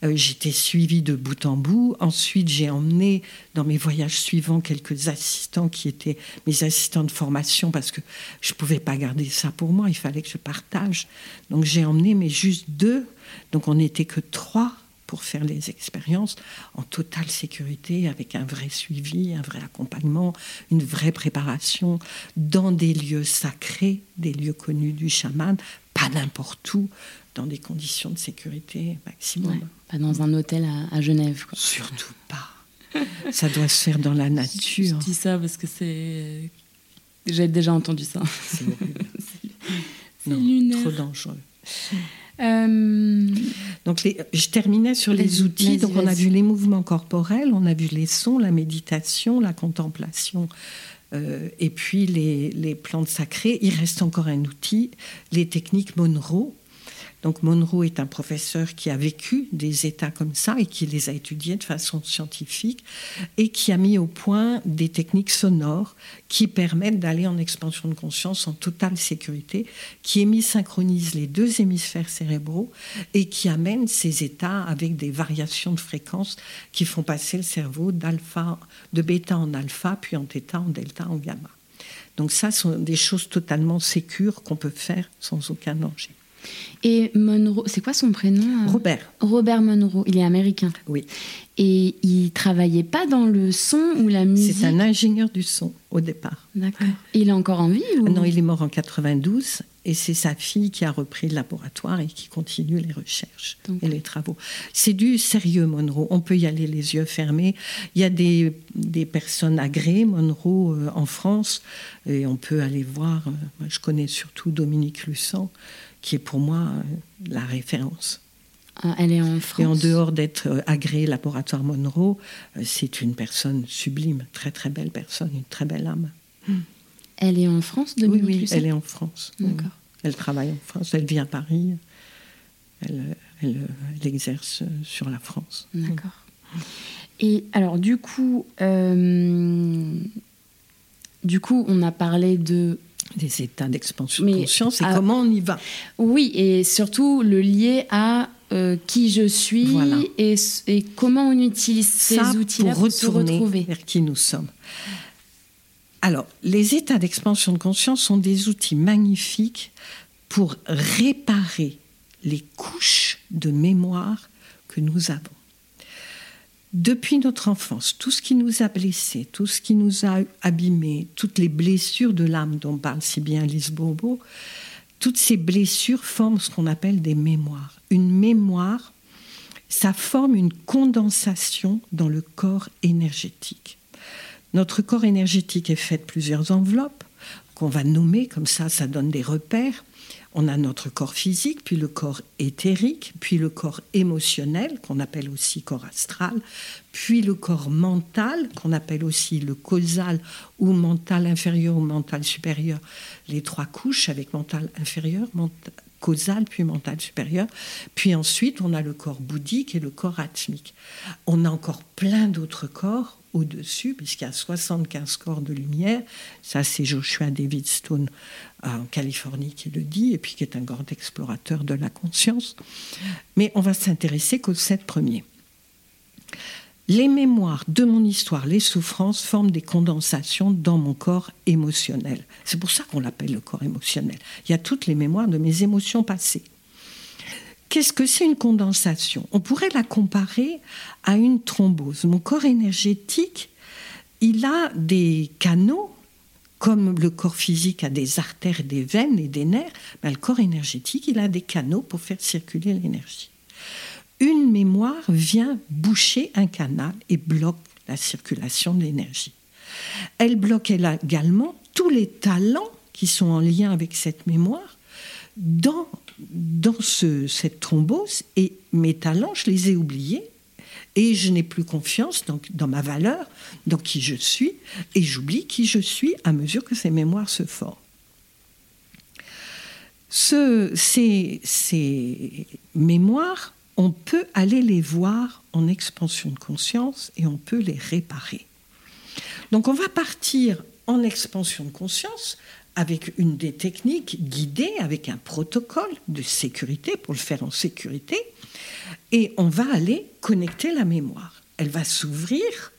S2: Euh, J'étais suivie de bout en bout. Ensuite, j'ai emmené dans mes voyages suivants quelques assistants qui étaient mes assistants de formation parce que je ne pouvais pas garder ça pour moi. Il fallait que je partage. Donc j'ai emmené, mais juste deux. Donc on n'était que trois pour faire les expériences en totale sécurité, avec un vrai suivi, un vrai accompagnement, une vraie préparation dans des lieux sacrés, des lieux connus du chaman, pas n'importe où, dans des conditions de sécurité maximum.
S1: Pas dans un hôtel à, à Genève. Quoi.
S2: Surtout pas. Ça doit se faire dans la
S1: Je
S2: nature.
S1: dis ça parce que c'est. J'ai déjà entendu ça.
S2: C'est horrible.
S1: C'est
S2: Non,
S1: lunaire.
S2: trop dangereux.
S1: Euh,
S2: Donc, les- je terminais sur les outils. Donc, on a vu les mouvements corporels, on a vu les sons, la méditation, la contemplation, euh, et puis les, les plantes sacrées. Il reste encore un outil, les techniques Monroe. Donc, Monroe est un professeur qui a vécu des états comme ça et qui les a étudiés de façon scientifique et qui a mis au point des techniques sonores qui permettent d'aller en expansion de conscience en totale sécurité, qui hémisynchronisent les deux hémisphères cérébraux et qui amènent ces états avec des variations de fréquences qui font passer le cerveau d'alpha, de bêta en alpha, puis en θ, en delta, en gamma. Donc ça, sont des choses totalement sécures qu'on peut faire sans aucun danger.
S1: Et Monroe, c'est quoi son prénom euh
S2: Robert,
S1: Robert Monroe, il est américain.
S2: oui,
S1: Et il travaillait pas dans le son ou la musique.
S2: c'est un ingénieur du son au départ.
S1: D'accord. Et il est encore en vie ou...
S2: Non, il est mort en 92 et c'est sa fille qui a repris le laboratoire et qui continue les recherches
S1: Donc-
S2: et les travaux. C'est du sérieux, Monroe. On peut y aller les yeux fermés. Il y a des, des personnes agréées, Monroe, euh, en France, et on peut aller voir. euh, moi, je connais surtout Dominique Lussan, qui est pour moi euh, la référence.
S1: Ah, Elle est en France.
S2: Et en dehors d'être euh, agréé laboratoire Monroe, euh, c'est une personne sublime, très très belle personne, une très belle âme.
S1: Elle est en France,
S2: Oui,
S1: Dominique
S2: oui,
S1: Lucet
S2: elle est en France. Oui.
S1: D'accord.
S2: Elle travaille en France, elle vit à Paris, elle, elle, elle exerce sur la France.
S1: D'accord. Et alors, du coup, euh, du coup, on a parlé de.
S2: Des états d'expansion de conscience et
S1: ah,
S2: comment on y va.
S1: Oui, et surtout le lier à euh, qui je suis et, et, comment on utilise ces outils-là
S2: pour, se retrouver vers qui nous sommes. Alors, les états d'expansion de conscience sont des outils magnifiques pour réparer les couches de mémoire que nous avons. Depuis notre enfance, tout ce qui nous a blessés, tout ce qui nous a abîmés, toutes les blessures de l'âme dont parle si bien Lise Bourbeau, toutes ces blessures forment ce qu'on appelle des mémoires. Une mémoire, ça forme une condensation dans le corps énergétique. Notre corps énergétique est fait de plusieurs enveloppes qu'on va nommer, comme ça, ça donne des repères. On a notre corps physique, puis le corps éthérique, puis le corps émotionnel, qu'on appelle aussi corps astral, puis le corps mental, qu'on appelle aussi le causal ou mental inférieur ou mental supérieur. Les trois couches avec mental inférieur, causal, puis mental supérieur. Puis ensuite, on a le corps bouddhique et le corps atmique. On a encore plein d'autres corps au-dessus, puisqu'il y a 75 corps de lumière. Ça, c'est Joshua David Stone en Californie qui le dit, et puis qui est un grand explorateur de la conscience. Mais on va s'intéresser qu'aux sept premiers. Les mémoires de mon histoire, les souffrances, forment des condensations dans mon corps émotionnel. C'est pour ça qu'on l'appelle le corps émotionnel. Il y a toutes les mémoires de mes émotions passées. Qu'est-ce que c'est une condensation? On pourrait la comparer à une thrombose. Mon corps énergétique, il a des canaux, comme le corps physique a des artères, des veines et des nerfs, le corps énergétique, il a des canaux pour faire circuler l'énergie. Une mémoire vient boucher un canal et bloque la circulation de l'énergie. Elle bloque également tous les talents qui sont en lien avec cette mémoire dans dans cette thrombose et mes talents, je les ai oubliés et je n'ai plus confiance dans, ma valeur, dans qui je suis, et j'oublie qui je suis à mesure que ces mémoires se forment. Ce, ces mémoires, on peut aller les voir en expansion de conscience et on peut les réparer. Donc on va partir en expansion de conscience avec une des techniques guidées, avec un protocole de sécurité pour le faire en sécurité, et on va aller connecter la mémoire. Elle va s'ouvrir.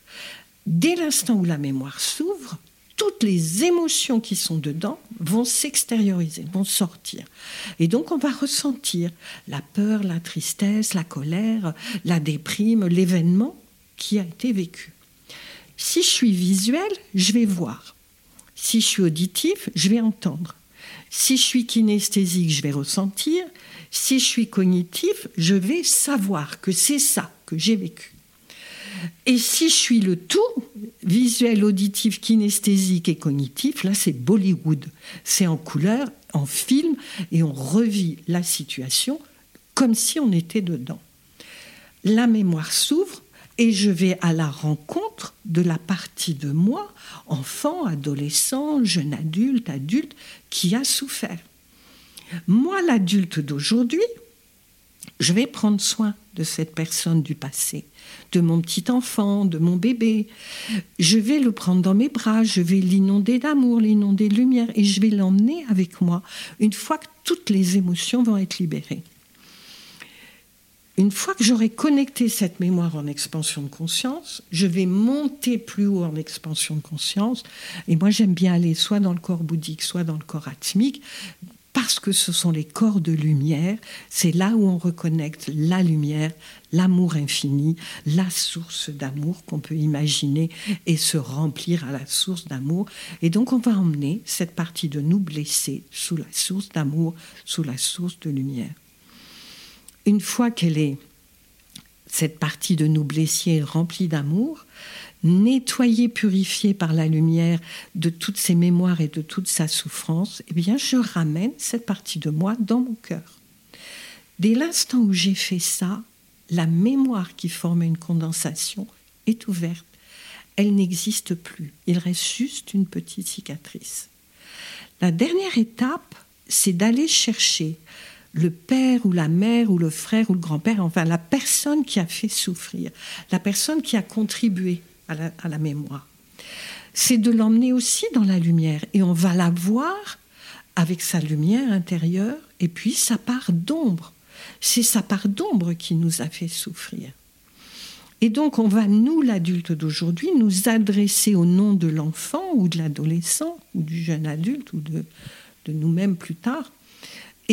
S2: Dès l'instant où la mémoire s'ouvre, toutes les émotions qui sont dedans vont s'extérioriser, vont sortir. Et donc on va ressentir la peur, la tristesse, la colère, la déprime, l'événement qui a été vécu. Si je suis visuel, je vais voir. Si je suis auditif, je vais entendre. Si je suis kinesthésique, je vais ressentir. Si je suis cognitif, je vais savoir que c'est ça que j'ai vécu. Et si je suis le tout, visuel, auditif, kinesthésique et cognitif, là c'est Bollywood. C'est en couleur, en film, et on revit la situation comme si on était dedans. La mémoire s'ouvre et je vais à la rencontre de la partie de moi, enfant, adolescent, jeune adulte, adulte, qui a souffert. Moi, l'adulte d'aujourd'hui, je vais prendre soin de cette personne du passé, de mon petit enfant, de mon bébé. Je vais le prendre dans mes bras, je vais l'inonder d'amour, l'inonder de lumière, et je vais l'emmener avec moi une fois que toutes les émotions vont être libérées une fois que j'aurai connecté cette mémoire en expansion de conscience, je vais monter plus haut en expansion de conscience. Et moi, j'aime bien aller soit dans le corps bouddhique, soit dans le corps atmique, parce que ce sont les corps de lumière. C'est là où on reconnecte la lumière, l'amour infini, la source d'amour qu'on peut imaginer et se remplir à la source d'amour. Et donc, on va emmener cette partie de nous blessés sous la source d'amour, sous la source de lumière une fois qu'elle est, cette partie de nous blessés remplie d'amour, nettoyée, purifiée par la lumière de toutes ses mémoires et de toute sa souffrance, eh bien, je ramène cette partie de moi dans mon cœur. Dès l'instant où j'ai fait ça, la mémoire qui formait une condensation est ouverte. Elle n'existe plus. Il reste juste une petite cicatrice. La dernière étape, c'est d'aller chercher le père ou la mère ou le frère ou le grand-père, enfin la personne qui a fait souffrir, la personne qui a contribué à la, mémoire. C'est de l'emmener aussi dans la lumière et on va la voir avec sa lumière intérieure et puis sa part d'ombre. C'est sa part d'ombre qui nous a fait souffrir. Et donc, on va, nous, l'adulte d'aujourd'hui, nous adresser au nom de l'enfant ou de l'adolescent ou du jeune adulte ou de, nous-mêmes plus tard.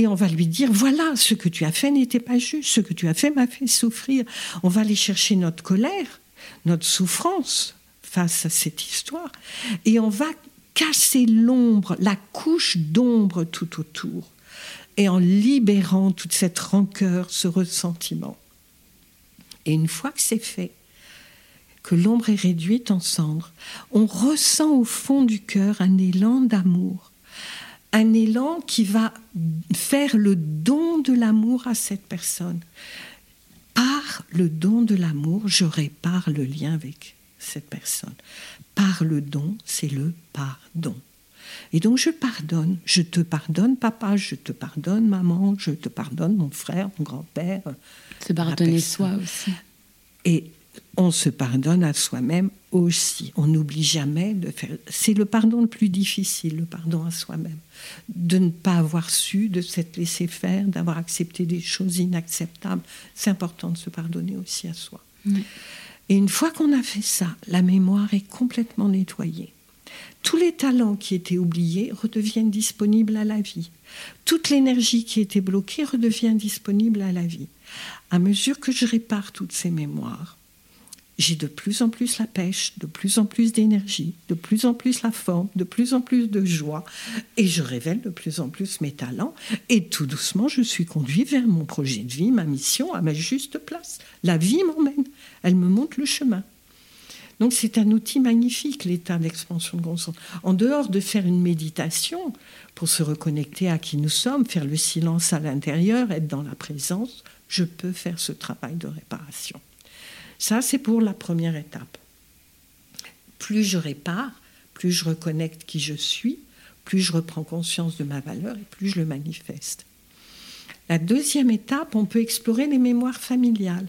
S2: Et on va lui dire, voilà, ce que tu as fait n'était pas juste, ce que tu as fait m'a fait souffrir. On va aller chercher notre colère, notre souffrance face à cette histoire. Et on va casser l'ombre, la couche d'ombre tout autour. Et en libérant toute cette rancœur, ce ressentiment. Et une fois que c'est fait, que l'ombre est réduite en cendres, on ressent au fond du cœur un élan d'amour, un élan qui va faire le don de l'amour à cette personne. Par le don de l'amour, je répare le lien avec cette personne. Par le don, c'est le pardon. Et donc je pardonne, je te pardonne papa, je te pardonne maman, je te pardonne mon frère, mon grand-père.
S1: Se pardonner soi aussi.
S2: Et on se pardonne à soi-même aussi. On n'oublie jamais de faire. C'est le pardon le plus difficile, le pardon à soi-même. De ne pas avoir su, de s'être laissé faire, d'avoir accepté des choses inacceptables. C'est important de se pardonner aussi à soi. Et une fois qu'on a fait ça, la mémoire est complètement nettoyée. Tous les talents qui étaient oubliés redeviennent disponibles à la vie. Toute l'énergie qui était bloquée redevient disponible à la vie. À mesure que je répare toutes ces mémoires, j'ai de plus en plus la pêche, de plus en plus d'énergie, de plus en plus la forme, de plus en plus de joie, et je révèle de plus en plus mes talents, et tout doucement, je suis conduit vers mon projet de vie, ma mission, à ma juste place. La vie m'emmène, elle me montre le chemin. Donc c'est un outil magnifique, l'état d'expansion de conscience. En dehors de faire une méditation pour se reconnecter à qui nous sommes, faire le silence à l'intérieur, être dans la présence, je peux faire ce travail de réparation. Ça, c'est pour la première étape. Plus je répare, plus je reconnecte qui je suis, plus je reprends conscience de ma valeur et plus je le manifeste. La deuxième étape, on peut explorer les mémoires familiales.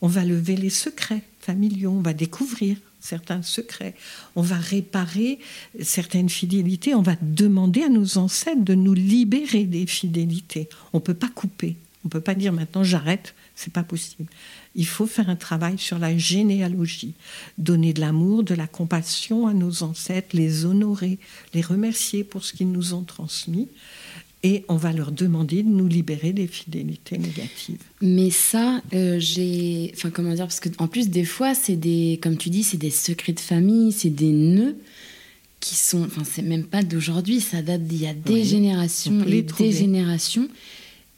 S2: On va lever les secrets familiaux, on va découvrir certains secrets, on va réparer certaines fidélités, on va demander à nos ancêtres de nous libérer des fidélités. On ne peut pas couper, on ne peut pas dire maintenant j'arrête, c'est pas possible. Il faut faire un travail sur la généalogie, donner de l'amour, de la compassion à nos ancêtres, les honorer, les remercier pour ce qu'ils nous ont transmis et on va leur demander de nous libérer des fidélités négatives.
S1: Mais ça, euh, j'ai, enfin comment dire, parce qu'en plus des fois, c'est des, comme tu dis, c'est des secrets de famille, c'est des nœuds qui sont, enfin c'est même pas d'aujourd'hui, ça date d'il y a des générations et des générations.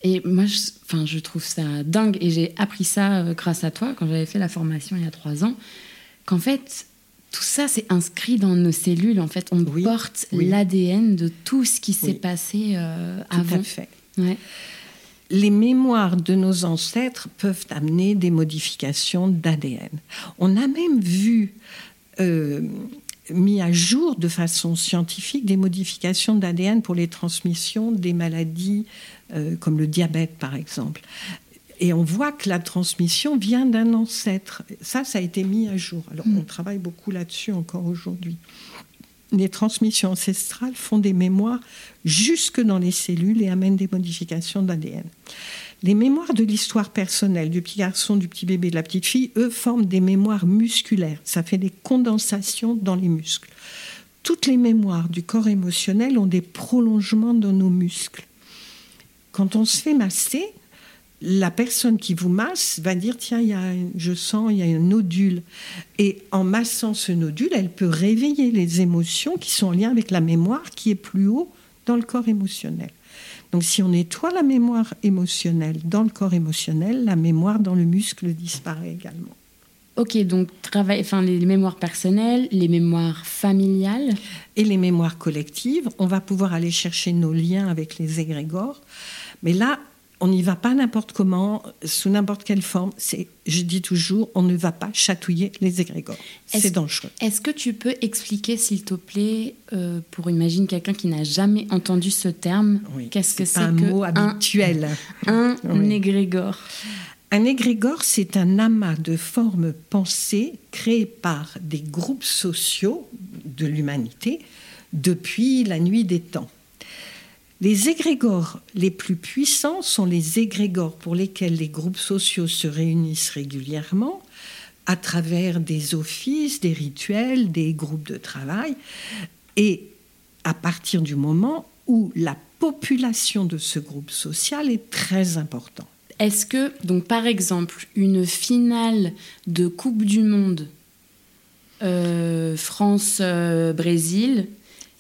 S1: Et moi, je, enfin, je trouve ça dingue et j'ai appris ça euh, grâce à toi quand j'avais fait la formation il y a trois ans, qu'en fait tout ça, c'est inscrit dans nos cellules. En fait, on porte l'ADN de tout ce qui s'est passé euh, avant.
S2: Tout à fait. Les mémoires de nos ancêtres peuvent amener des modifications d'ADN. On a même vu euh, mis à jour de façon scientifique des modifications d'ADN pour les transmissions des maladies euh, comme le diabète, par exemple. Et on voit que la transmission vient d'un ancêtre. Ça, ça a été mis à jour. Alors, mm. on travaille beaucoup là-dessus encore aujourd'hui. Les transmissions ancestrales font des mémoires jusque dans les cellules et amènent des modifications d'ADN. Les mémoires de l'histoire personnelle du petit garçon, du petit bébé, de la petite fille, eux, forment des mémoires musculaires. Ça fait des condensations dans les muscles. Toutes les mémoires du corps émotionnel ont des prolongements dans nos muscles. Quand on se fait masser, la personne qui vous masse va dire tiens, y a, je sens, il y a un nodule. Et en massant ce nodule, elle peut réveiller les émotions qui sont en lien avec la mémoire qui est plus haut dans le corps émotionnel. Donc si on nettoie la mémoire émotionnelle dans le corps émotionnel, la mémoire dans le muscle disparaît également.
S1: Ok, donc travail, enfin, les mémoires personnelles, les mémoires familiales.
S2: Et les mémoires collectives, on va pouvoir aller chercher nos liens avec les égrégores. Mais là, on n'y va pas n'importe comment, sous n'importe quelle forme. C'est, je dis toujours, on ne va pas chatouiller les égrégores. C'est dangereux.
S1: Est-ce que tu peux expliquer, s'il te plaît, euh, pour imaginer quelqu'un qui n'a jamais entendu ce terme, qu'est-ce que c'est
S2: un mot habituel
S1: Un, égrégore?
S2: Un égrégore, c'est un amas de formes pensées créées par des groupes sociaux de l'humanité depuis la nuit des temps Les égrégores les plus puissants sont les égrégores pour lesquels les groupes sociaux se réunissent régulièrement à travers des offices, des rituels, des groupes de travail. Et à partir du moment où la population de ce groupe social est très importante.
S1: Est-ce que, donc par exemple, une finale de Coupe du Monde euh, France-Brésil...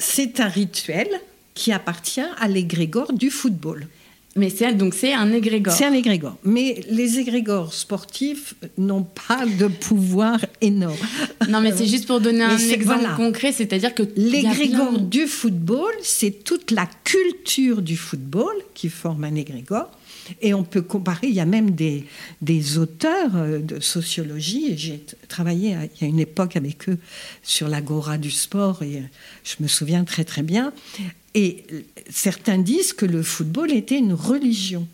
S2: C'est un rituel qui appartient à l'égrégore du football.
S1: Mais c'est donc c'est un égrégore.
S2: C'est un égrégore. Mais les égrégores sportifs n'ont pas de pouvoir énorme.
S1: Non, mais c'est juste pour donner un exemple concret, c'est-à-dire que
S2: l'égrégore du football, c'est toute la culture du football qui forme un égrégore. Et on peut comparer, il y a même des, auteurs euh, de sociologie, et j'ai travaillé il y a une époque avec eux sur l'agora du sport, et je me souviens très très bien. Et certains disent que le football était une religion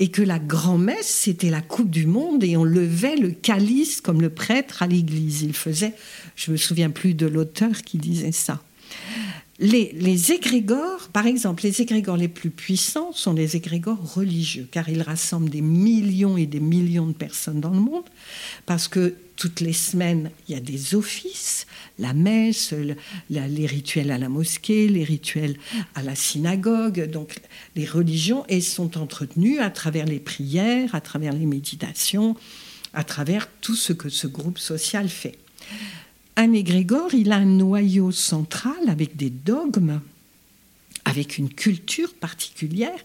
S2: et que la grand-messe, c'était la Coupe du Monde et on levait le calice comme le prêtre à l'église. Il faisait, je me souviens plus de l'auteur qui disait ça. Les, égrégores, par exemple, les égrégores les plus puissants sont les égrégores religieux, car ils rassemblent des millions et des millions de personnes dans le monde, parce que toutes les semaines, il y a des offices, la messe, les rituels à la mosquée, les rituels à la synagogue, donc les religions, et sont entretenues à travers les prières, à travers les méditations, à travers tout ce que ce groupe social fait. Un égrégore, il a un noyau central avec des dogmes, avec une culture particulière.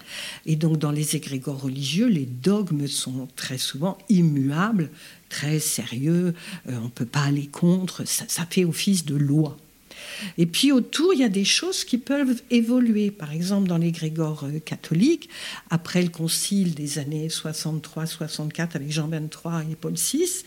S2: Et donc dans les égrégores religieux, les dogmes sont très souvent immuables, très sérieux, euh, on ne peut pas aller contre, ça fait office de loi. Et puis autour, il y a des choses qui peuvent évoluer. Par exemple, dans les grégores euh, catholiques, après le concile des années 63-64 avec Jean XXIII et Paul VI,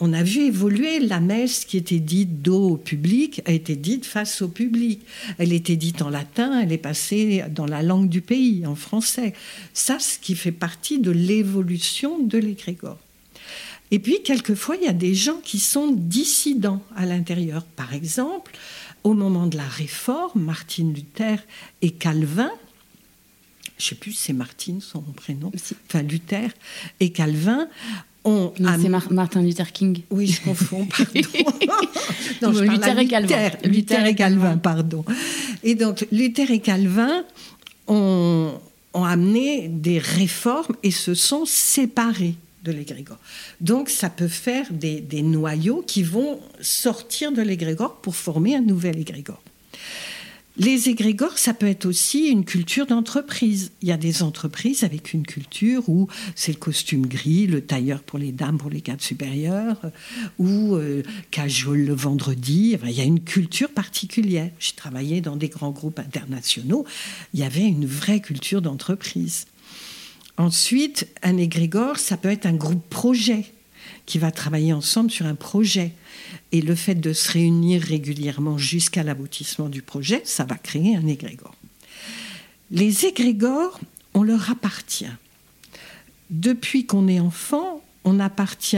S2: on a vu évoluer la messe qui était dite dos au public, a été dite face au public. Elle était dite en latin, elle est passée dans la langue du pays, en français. Ça, ce qui fait partie de l'évolution de l'égrégore. Et puis, quelquefois, il y a des gens qui sont dissidents à l'intérieur. Par exemple, au moment de la réforme, Martin Luther et Calvin, je ne sais plus si c'est Martine son prénom, enfin Luther et Calvin ont...
S1: c'est Martin Luther King.
S2: Oui, je confonds, pardon. non, je Luther, et Calvin. Luther, et Calvin, pardon. Et donc, Luther et Calvin ont, ont amené des réformes et se sont séparés de l'égrégore. Donc ça peut faire des, noyaux qui vont sortir de l'égrégore pour former un nouvel égrégore. Les égrégores, ça peut être aussi une culture d'entreprise. Il y a des entreprises avec une culture où c'est le costume gris, le tailleur pour les dames, pour les cadres supérieurs, ou euh, casual le vendredi. il y a une culture particulière. J'ai travaillé dans des grands groupes internationaux. Il y avait une vraie culture d'entreprise. Ensuite, un égrégore, ça peut être un groupe projet qui va travailler ensemble sur un projet. Et le fait de se réunir régulièrement jusqu'à l'aboutissement du projet, ça va créer un égrégore. Les égrégores, on leur appartient. Depuis qu'on est enfant, on appartient,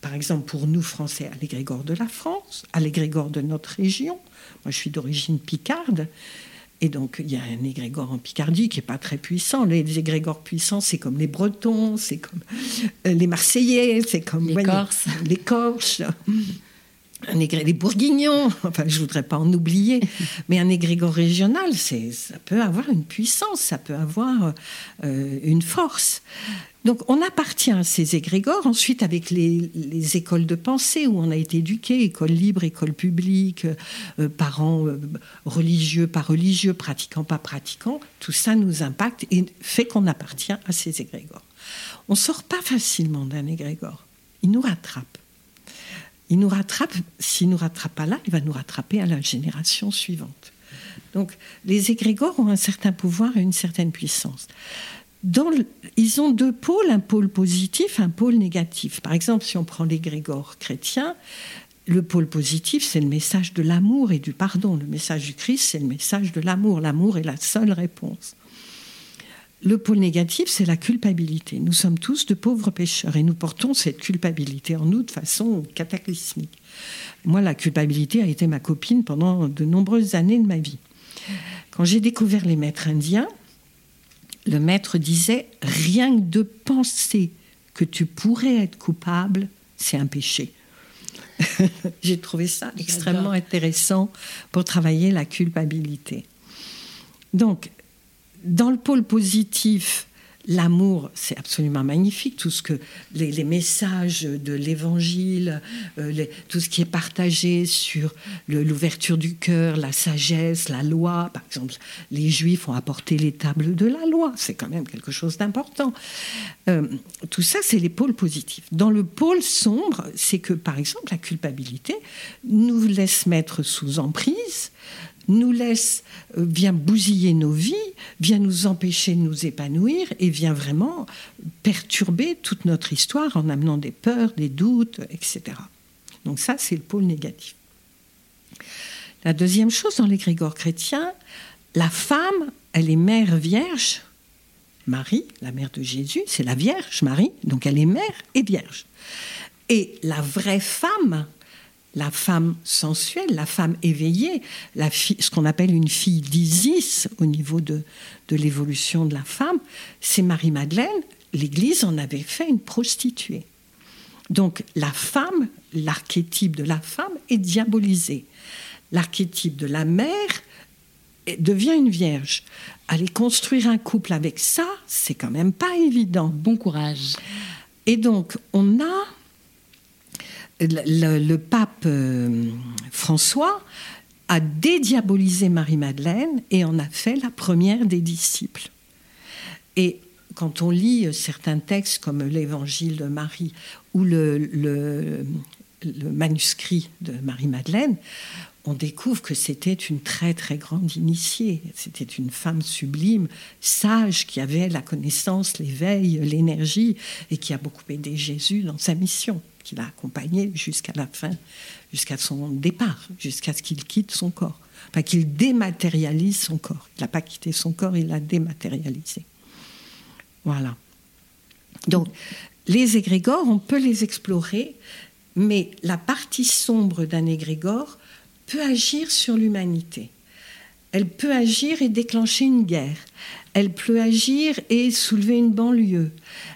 S2: par exemple pour nous Français, à l'égrégore de la France, à l'égrégore de notre région. Moi, je suis d'origine picarde. Et donc, il y a un égrégore en Picardie qui n'est pas très puissant. Les égrégores puissants, c'est comme les Bretons, c'est comme euh, les Marseillais, c'est comme
S1: les Corses.
S2: Les Corses. Un les Bourguignons, enfin je voudrais pas en oublier, mais un égrégore régional, c'est, ça peut avoir une puissance, ça peut avoir euh, une force. Donc on appartient à ces égrégores, ensuite avec les, écoles de pensée où on a été éduqué, école libre, école publique, euh, parents euh, religieux, pas religieux, pratiquants, pas pratiquants, tout ça nous impacte et fait qu'on appartient à ces égrégores. On ne sort pas facilement d'un égrégore, il nous rattrape. Il nous rattrape, s'il ne nous rattrape pas là, il va nous rattraper à la génération suivante. Donc les égrégores ont un certain pouvoir et une certaine puissance ils ont deux pôles, un pôle positif, un pôle négatif. Par exemple, si on prend l'égrégore chrétien, le pôle positif, c'est le message de l'amour et du pardon. Le message du Christ, c'est le message de l'amour. L'amour est la seule réponse. Le pôle négatif, c'est la culpabilité. Nous sommes tous de pauvres pécheurs et nous portons cette culpabilité en nous de façon cataclysmique. Moi, la culpabilité a été ma copine pendant de nombreuses années de ma vie. Quand j'ai découvert les maîtres indiens, le maître disait, rien que de penser que tu pourrais être coupable, c'est un péché. J'ai trouvé ça extrêmement intéressant pour travailler la culpabilité. Donc, dans le pôle positif, L'amour, c'est absolument magnifique, tout ce que les, messages de l'Évangile, euh, tout ce qui est partagé sur l'ouverture du cœur, la sagesse, la loi. Par exemple, les Juifs ont apporté les tables de la loi, c'est quand même quelque chose d'important. Euh, tout ça, c'est les pôles positifs. Dans le pôle sombre, c'est que, par exemple, la culpabilité nous laisse mettre sous emprise nous laisse, euh, vient bousiller nos vies, vient nous empêcher de nous épanouir et vient vraiment perturber toute notre histoire en amenant des peurs, des doutes, etc. Donc ça, c'est le pôle négatif. La deuxième chose dans l'égrégore chrétien, la femme, elle est mère vierge. Marie, la mère de Jésus, c'est la Vierge Marie, donc elle est mère et vierge. Et la vraie femme, la femme sensuelle, la femme éveillée, la ce qu'on appelle une fille d'Isis au niveau de, de l'évolution de la femme, c'est Marie-Madeleine. L'Église en avait fait une prostituée. Donc la femme, l'archétype de la femme est diabolisé. L'archétype de la mère devient une vierge. Aller construire un couple avec ça, c'est quand même pas évident.
S1: Bon courage.
S2: Et donc on a le, pape euh, François a dédiabolisé Marie-Madeleine et en a fait la première des disciples. Et quand on lit certains textes comme l'évangile de Marie ou le, le manuscrit de Marie-Madeleine, on découvre que c'était une très très grande initiée. C'était une femme sublime, sage, qui avait la connaissance, l'éveil, l'énergie et qui a beaucoup aidé Jésus dans sa mission qui l'a accompagné jusqu'à la fin, jusqu'à son départ, jusqu'à ce qu'il quitte son corps. Enfin, qu'il dématérialise son corps. Il n'a pas quitté son corps, il l'a dématérialisé. Voilà. Donc, les égrégores, on peut les explorer, mais la partie sombre d'un égrégore peut agir sur l'humanité. Elle peut agir et déclencher une guerre. Elle peut agir et soulever une banlieue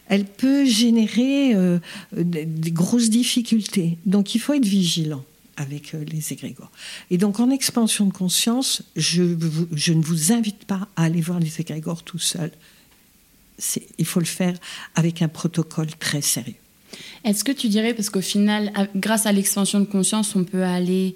S2: elle peut générer euh, des, grosses difficultés. Donc il faut être vigilant avec euh, les égrégores. Et donc en expansion de conscience, je, je, ne vous invite pas à aller voir les égrégores tout seul. Il faut le faire avec un protocole très sérieux.
S1: Est-ce que tu dirais, parce qu'au final, grâce à l'expansion de conscience, on peut aller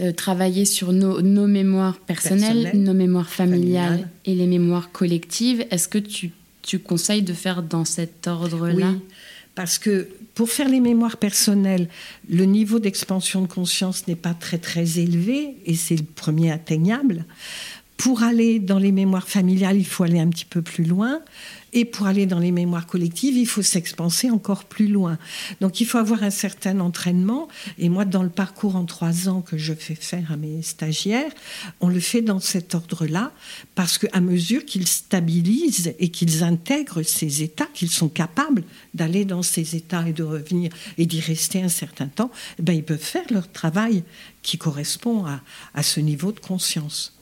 S1: euh, travailler sur nos, mémoires personnelles, nos mémoires familiales. et les mémoires collectives, est-ce que tu tu conseilles de faire dans cet ordre-là?
S2: Oui, parce que pour faire les mémoires personnelles, le niveau d'expansion de conscience n'est pas très très élevé et c'est le premier atteignable. Pour aller dans les mémoires familiales, il faut aller un petit peu plus loin. Et pour aller dans les mémoires collectives, il faut s'expanser encore plus loin. Donc il faut avoir un certain entraînement. Et moi, dans le parcours en trois ans que je fais faire à mes stagiaires, on le fait dans cet ordre-là, parce qu'à mesure qu'ils stabilisent et qu'ils intègrent ces états, qu'ils sont capables d'aller dans ces états et de revenir et d'y rester un certain temps, eh ben, ils peuvent faire leur travail qui correspond à, à ce niveau de conscience.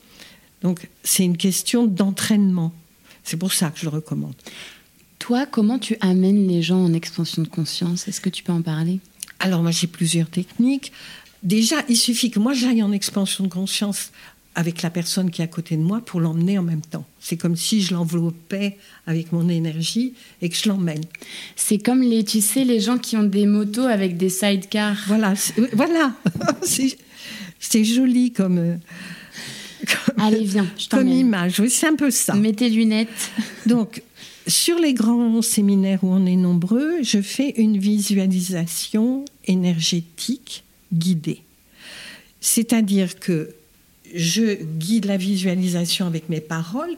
S2: Donc c'est une question d'entraînement. C'est pour ça que je le recommande.
S1: Toi, comment tu amènes les gens en expansion de conscience? Est-ce que tu peux en parler?
S2: Alors moi j'ai plusieurs techniques. Déjà, il suffit que moi j'aille en expansion de conscience avec la personne qui est à côté de moi pour l'emmener en même temps. C'est comme si je l'enveloppais avec mon énergie et que je l'emmène.
S1: C'est comme les, tu sais, les gens qui ont des motos avec des sidecars.
S2: Voilà, voilà. c'est joli comme.
S1: Allez, viens, je
S2: Comme image, oui, c'est un peu ça.
S1: Mets tes lunettes.
S2: Donc, sur les grands séminaires où on est nombreux, je fais une visualisation énergétique guidée. C'est-à-dire que je guide la visualisation avec mes paroles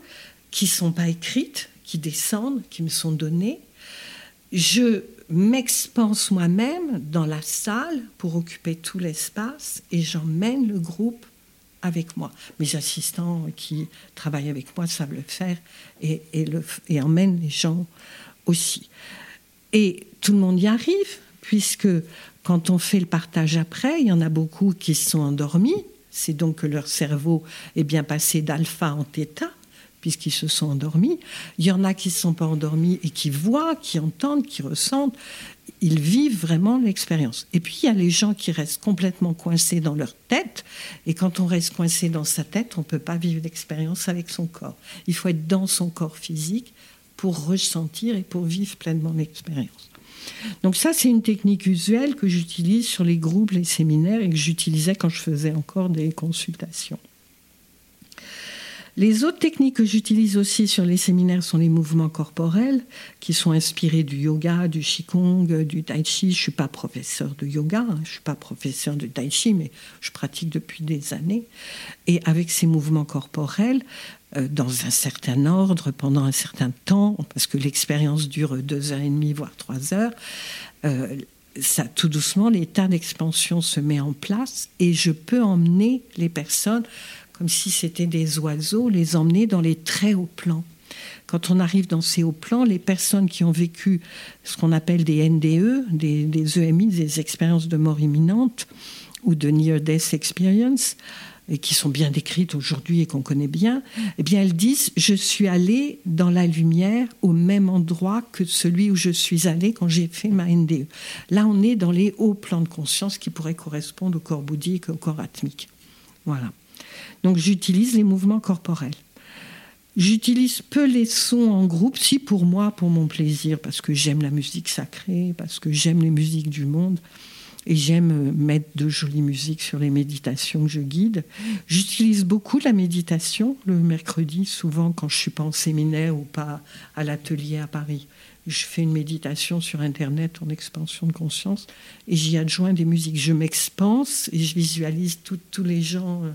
S2: qui ne sont pas écrites, qui descendent, qui me sont données. Je m'expanse moi-même dans la salle pour occuper tout l'espace et j'emmène le groupe avec moi. Mes assistants qui travaillent avec moi savent le faire et, emmènent les gens aussi. Et tout le monde y arrive, puisque quand on fait le partage après, il y en a beaucoup qui sont endormis. C'est donc que leur cerveau est bien passé d'alpha en θ, puisqu'ils se sont endormis. Il y en a qui ne sont pas endormis et qui voient, qui entendent, qui ressentent. Ils vivent vraiment l'expérience. Et puis, il y a les gens qui restent complètement coincés dans leur tête. Et quand on reste coincé dans sa tête, on ne peut pas vivre l'expérience avec son corps. Il faut être dans son corps physique pour ressentir et pour vivre pleinement l'expérience. Donc ça, c'est une technique usuelle que j'utilise sur les groupes, les séminaires et que j'utilisais quand je faisais encore des consultations. Les autres techniques que j'utilise aussi sur les séminaires sont les mouvements corporels, qui sont inspirés du yoga, du qigong, du tai chi. Je ne suis pas professeur de yoga, hein, je ne suis pas professeur de tai chi, mais je pratique depuis des années. Et avec ces mouvements corporels, euh, dans un certain ordre, pendant un certain temps, parce que l'expérience dure deux heures et demie, voire trois heures, euh, ça, tout doucement, l'état d'expansion se met en place et je peux emmener les personnes comme si c'était des oiseaux, les emmener dans les très hauts plans. Quand on arrive dans ces hauts plans, les personnes qui ont vécu ce qu'on appelle des NDE, des, EMI, des expériences de mort imminente ou de Near Death Experience, et qui sont bien décrites aujourd'hui et qu'on connaît bien, eh bien elles disent je suis allée dans la lumière au même endroit que celui où je suis allée quand j'ai fait ma NDE. Là, on est dans les hauts plans de conscience qui pourraient correspondre au corps bouddhique, au corps atmique. Voilà. Donc j'utilise les mouvements corporels. J'utilise peu les sons en groupe, si pour moi, pour mon plaisir, parce que j'aime la musique sacrée, parce que j'aime les musiques du monde, et j'aime mettre de jolies musiques sur les méditations que je guide. J'utilise beaucoup la méditation le mercredi, souvent quand je suis pas en séminaire ou pas à l'atelier à Paris. Je fais une méditation sur Internet en expansion de conscience et j'y adjoins des musiques. Je m'expanse et je visualise tous les gens euh,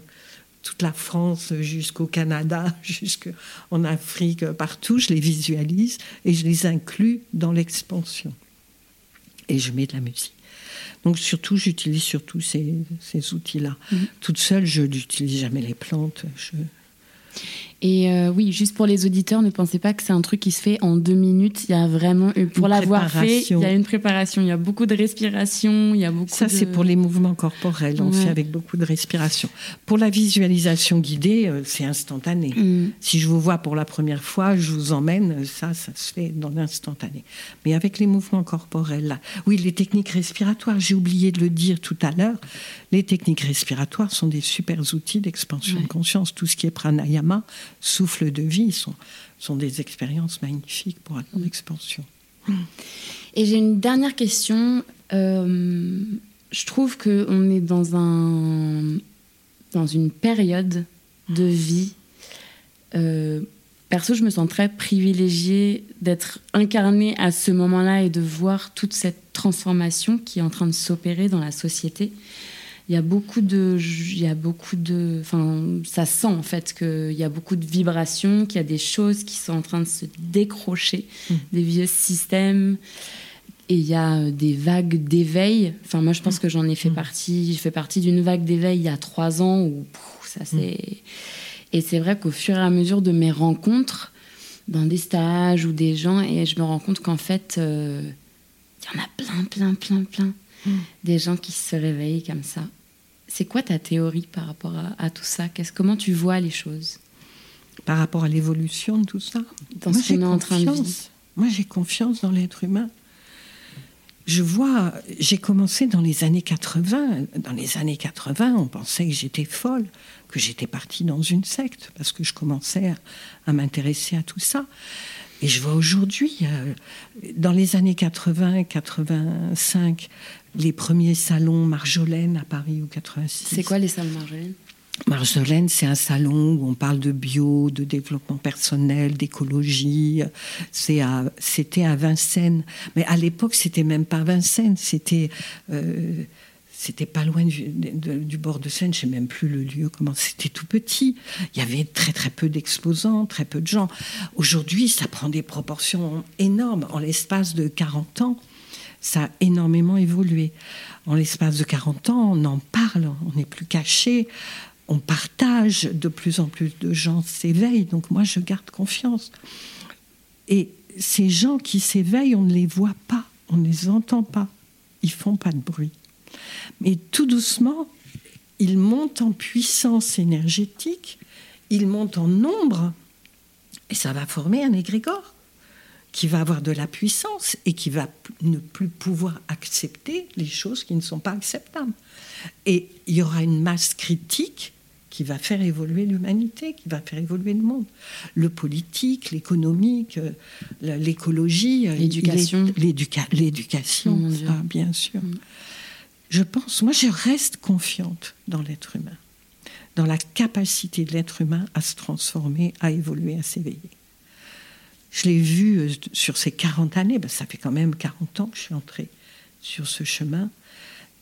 S2: toute la France jusqu'au Canada, jusqu'en Afrique, partout, je les visualise et je les inclus dans l'expansion. Et je mets de la musique. Donc surtout, j'utilise surtout ces, outils-là. Mm-hmm. Toute seule, je n'utilise jamais les plantes. Je,
S1: et euh, oui, juste pour les auditeurs, ne pensez pas que c'est un truc qui se fait en deux minutes. Il y a vraiment, pour l'avoir fait, il y a une préparation. Il y a beaucoup de respiration. Il y a beaucoup.
S2: Ça, c'est pour les mouvements corporels. On fait avec beaucoup de respiration. Pour la visualisation guidée, euh, c'est instantané. Mm. Si je vous vois pour la première fois, je vous emmène. Ça, ça se fait dans l'instantané. Mais avec les mouvements corporels, là, oui, les techniques respiratoires. J'ai oublié de le dire tout à l'heure. Les techniques respiratoires sont des super outils d'expansion de conscience. Tout ce qui est pranayama souffle de vie sont, sont des expériences magnifiques pour en mm. expansion.
S1: Et j'ai une dernière question. Euh, je trouve qu'on est dans, un, dans une période de vie. Euh, perso, je me sens très privilégiée d'être incarnée à ce moment-là et de voir toute cette transformation qui est en train de s'opérer dans la société il y a beaucoup de il y a beaucoup de enfin ça sent en fait qu'il y a beaucoup de vibrations qu'il y a des choses qui sont en train de se décrocher mm. des vieux systèmes et il y a euh, des vagues d'éveil enfin moi je pense mm. que j'en ai fait mm. partie j'ai fait partie d'une vague d'éveil il y a trois ans où ça c'est et c'est vrai qu'au fur et à mesure de mes rencontres dans des stages ou des gens et je me rends compte qu'en fait euh, il y en a plein plein plein plein des gens qui se réveillent comme ça. C'est quoi ta théorie par rapport à, tout ça Comment tu vois les choses
S2: Par rapport à l'évolution de tout ça
S1: Dans Moi, ce qu'on est en train de vivre.
S2: Moi, j'ai confiance dans l'être humain. Je vois, j'ai commencé dans les années 80. Dans les années 80, on pensait que j'étais folle, que j'étais partie dans une secte, parce que je commençais à m'intéresser à tout ça. Et je vois aujourd'hui, euh, dans les années 80, 85, les premiers salons Marjolaine à Paris ou 86.
S1: C'est quoi les salons Marjolaine?
S2: Marjolaine, c'est un salon où on parle de bio, de développement personnel, d'écologie. C'est c'était à Vincennes. Mais à l'époque, c'était même pas Vincennes. C'était, euh, c'était pas loin du, du, bord de Seine. Je sais même plus le lieu. Comment C'était tout petit. Il y avait très très peu d'exposants, très peu de gens. Aujourd'hui, ça prend des proportions énormes. En l'espace de 40 ans, ça a énormément évolué. En l'espace de 40 ans, on en parle, on n'est plus caché, on partage, de plus en plus de gens s'éveillent, donc moi je garde confiance. Et ces gens qui s'éveillent, on ne les voit pas, on ne les entend pas, ils font pas de bruit. Mais tout doucement, ils montent en puissance énergétique, ils montent en nombre, Et ça va former un égrégore qui va avoir de la puissance et qui va ne plus pouvoir accepter les choses qui ne sont pas acceptables. Et il y aura une masse critique qui va faire évoluer l'humanité, qui va faire évoluer le monde. Le politique, l'économique, euh, l'écologie, euh,
S1: l'éducation.
S2: L'éducation, bien sûr. Mm. Je pense, moi je reste confiante dans l'être humain, dans la capacité de l'être humain à se transformer, à évoluer, à s'éveiller. Je l'ai vu euh, sur ces 40 années, ben, ça fait quand même 40 ans que je suis entrée sur ce chemin.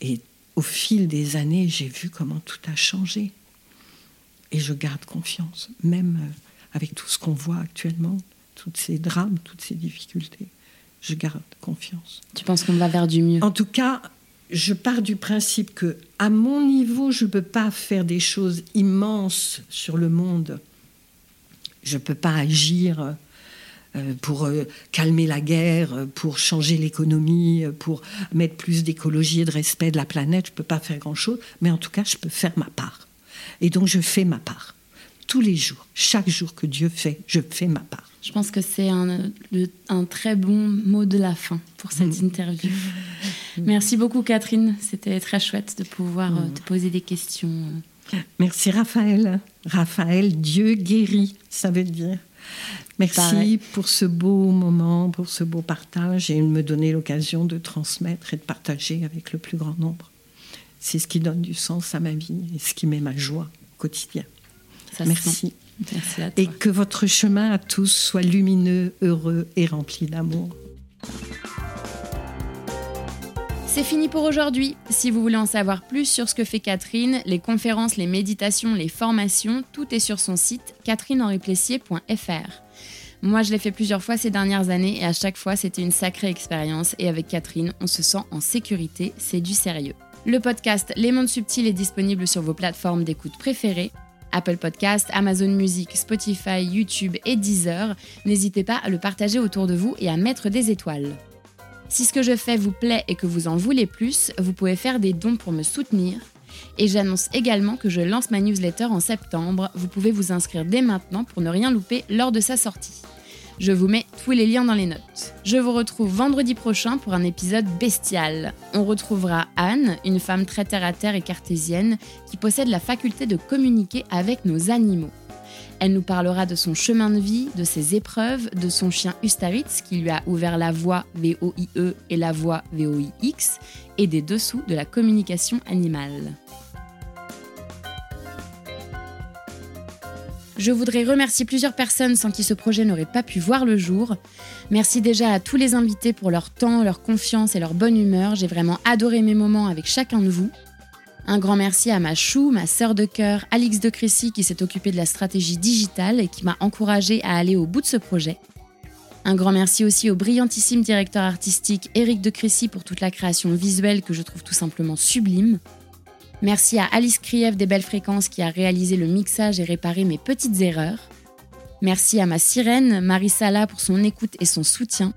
S2: Et au fil des années, j'ai vu comment tout a changé. Et je garde confiance, même euh, avec tout ce qu'on voit actuellement, tous ces drames, toutes ces difficultés. Je garde confiance.
S1: Tu penses qu'on va vers du mieux?
S2: En tout cas, je pars du principe que, à mon niveau, je ne peux pas faire des choses immenses sur le monde. Je ne peux pas agir pour euh, calmer la guerre, pour changer l'économie, pour mettre plus d'écologie et de respect de la planète. Je ne peux pas faire grand-chose, mais en tout cas, je peux faire ma part. Et donc je fais ma part. Tous les jours, chaque jour que Dieu fait, je fais ma part.
S1: Je pense que c'est un, un, très bon mot de la fin pour cette mm. interview. Merci beaucoup Catherine, c'était très chouette de pouvoir euh, mm. te poser des questions.
S2: Merci Raphaël. Raphaël, Dieu guérit, ça veut dire. Merci pour ce beau moment, pour ce beau partage et de me donner l'occasion de transmettre et de partager avec le plus grand nombre. C'est ce qui donne du sens à ma vie et ce qui met ma joie au quotidien. Merci.
S1: Merci à toi.
S2: Et que votre chemin à tous soit lumineux, heureux et rempli d'amour.
S1: C'est fini pour aujourd'hui. Si vous voulez en savoir plus sur ce que fait Catherine, les conférences, les méditations, les formations, tout est sur son site catherinehenriplessier.fr. Moi, je l'ai fait plusieurs fois ces dernières années et à chaque fois, c'était une sacrée expérience. Et avec Catherine, on se sent en sécurité, c'est du sérieux. Le podcast Les Mondes Subtils est disponible sur vos plateformes d'écoute préférées. Apple Podcast, Amazon Music, Spotify, YouTube et Deezer. N'hésitez pas à le partager autour de vous et à mettre des étoiles. Si ce que je fais vous plaît et que vous en voulez plus, vous pouvez faire des dons pour me soutenir. Et j'annonce également que je lance ma newsletter en septembre. Vous pouvez vous inscrire dès maintenant pour ne rien louper lors de sa sortie. Je vous mets tous les liens dans les notes. Je vous retrouve vendredi prochain pour un épisode bestial. On retrouvera Anne, une femme très terre à terre et cartésienne, qui possède la faculté de communiquer avec nos animaux. Elle nous parlera de son chemin de vie, de ses épreuves, de son chien Ustaritz qui lui a ouvert la voie VOIE et la voie VOIX, et des dessous de la communication animale. Je voudrais remercier plusieurs personnes sans qui ce projet n'aurait pas pu voir le jour. Merci déjà à tous les invités pour leur temps, leur confiance et leur bonne humeur. J'ai vraiment adoré mes moments avec chacun de vous. Un grand merci à ma chou, ma sœur de cœur, Alix de Crécy, qui s'est occupée de la stratégie digitale et qui m'a encouragée à aller au bout de ce projet. Un grand merci aussi au brillantissime directeur artistique Éric de Crécy pour toute la création visuelle que je trouve tout simplement sublime. Merci à Alice Kriev des Belles Fréquences qui a réalisé le mixage et réparé mes petites erreurs. Merci à ma sirène, Marie Sala, pour son écoute et son soutien.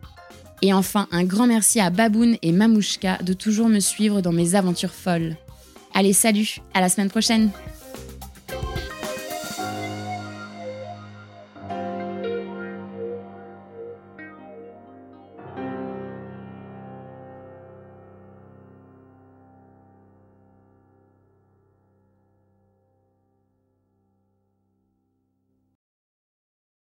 S1: Et enfin, un grand merci à Baboun et Mamouchka de toujours me suivre dans mes aventures folles. Allez, salut, à la semaine prochaine!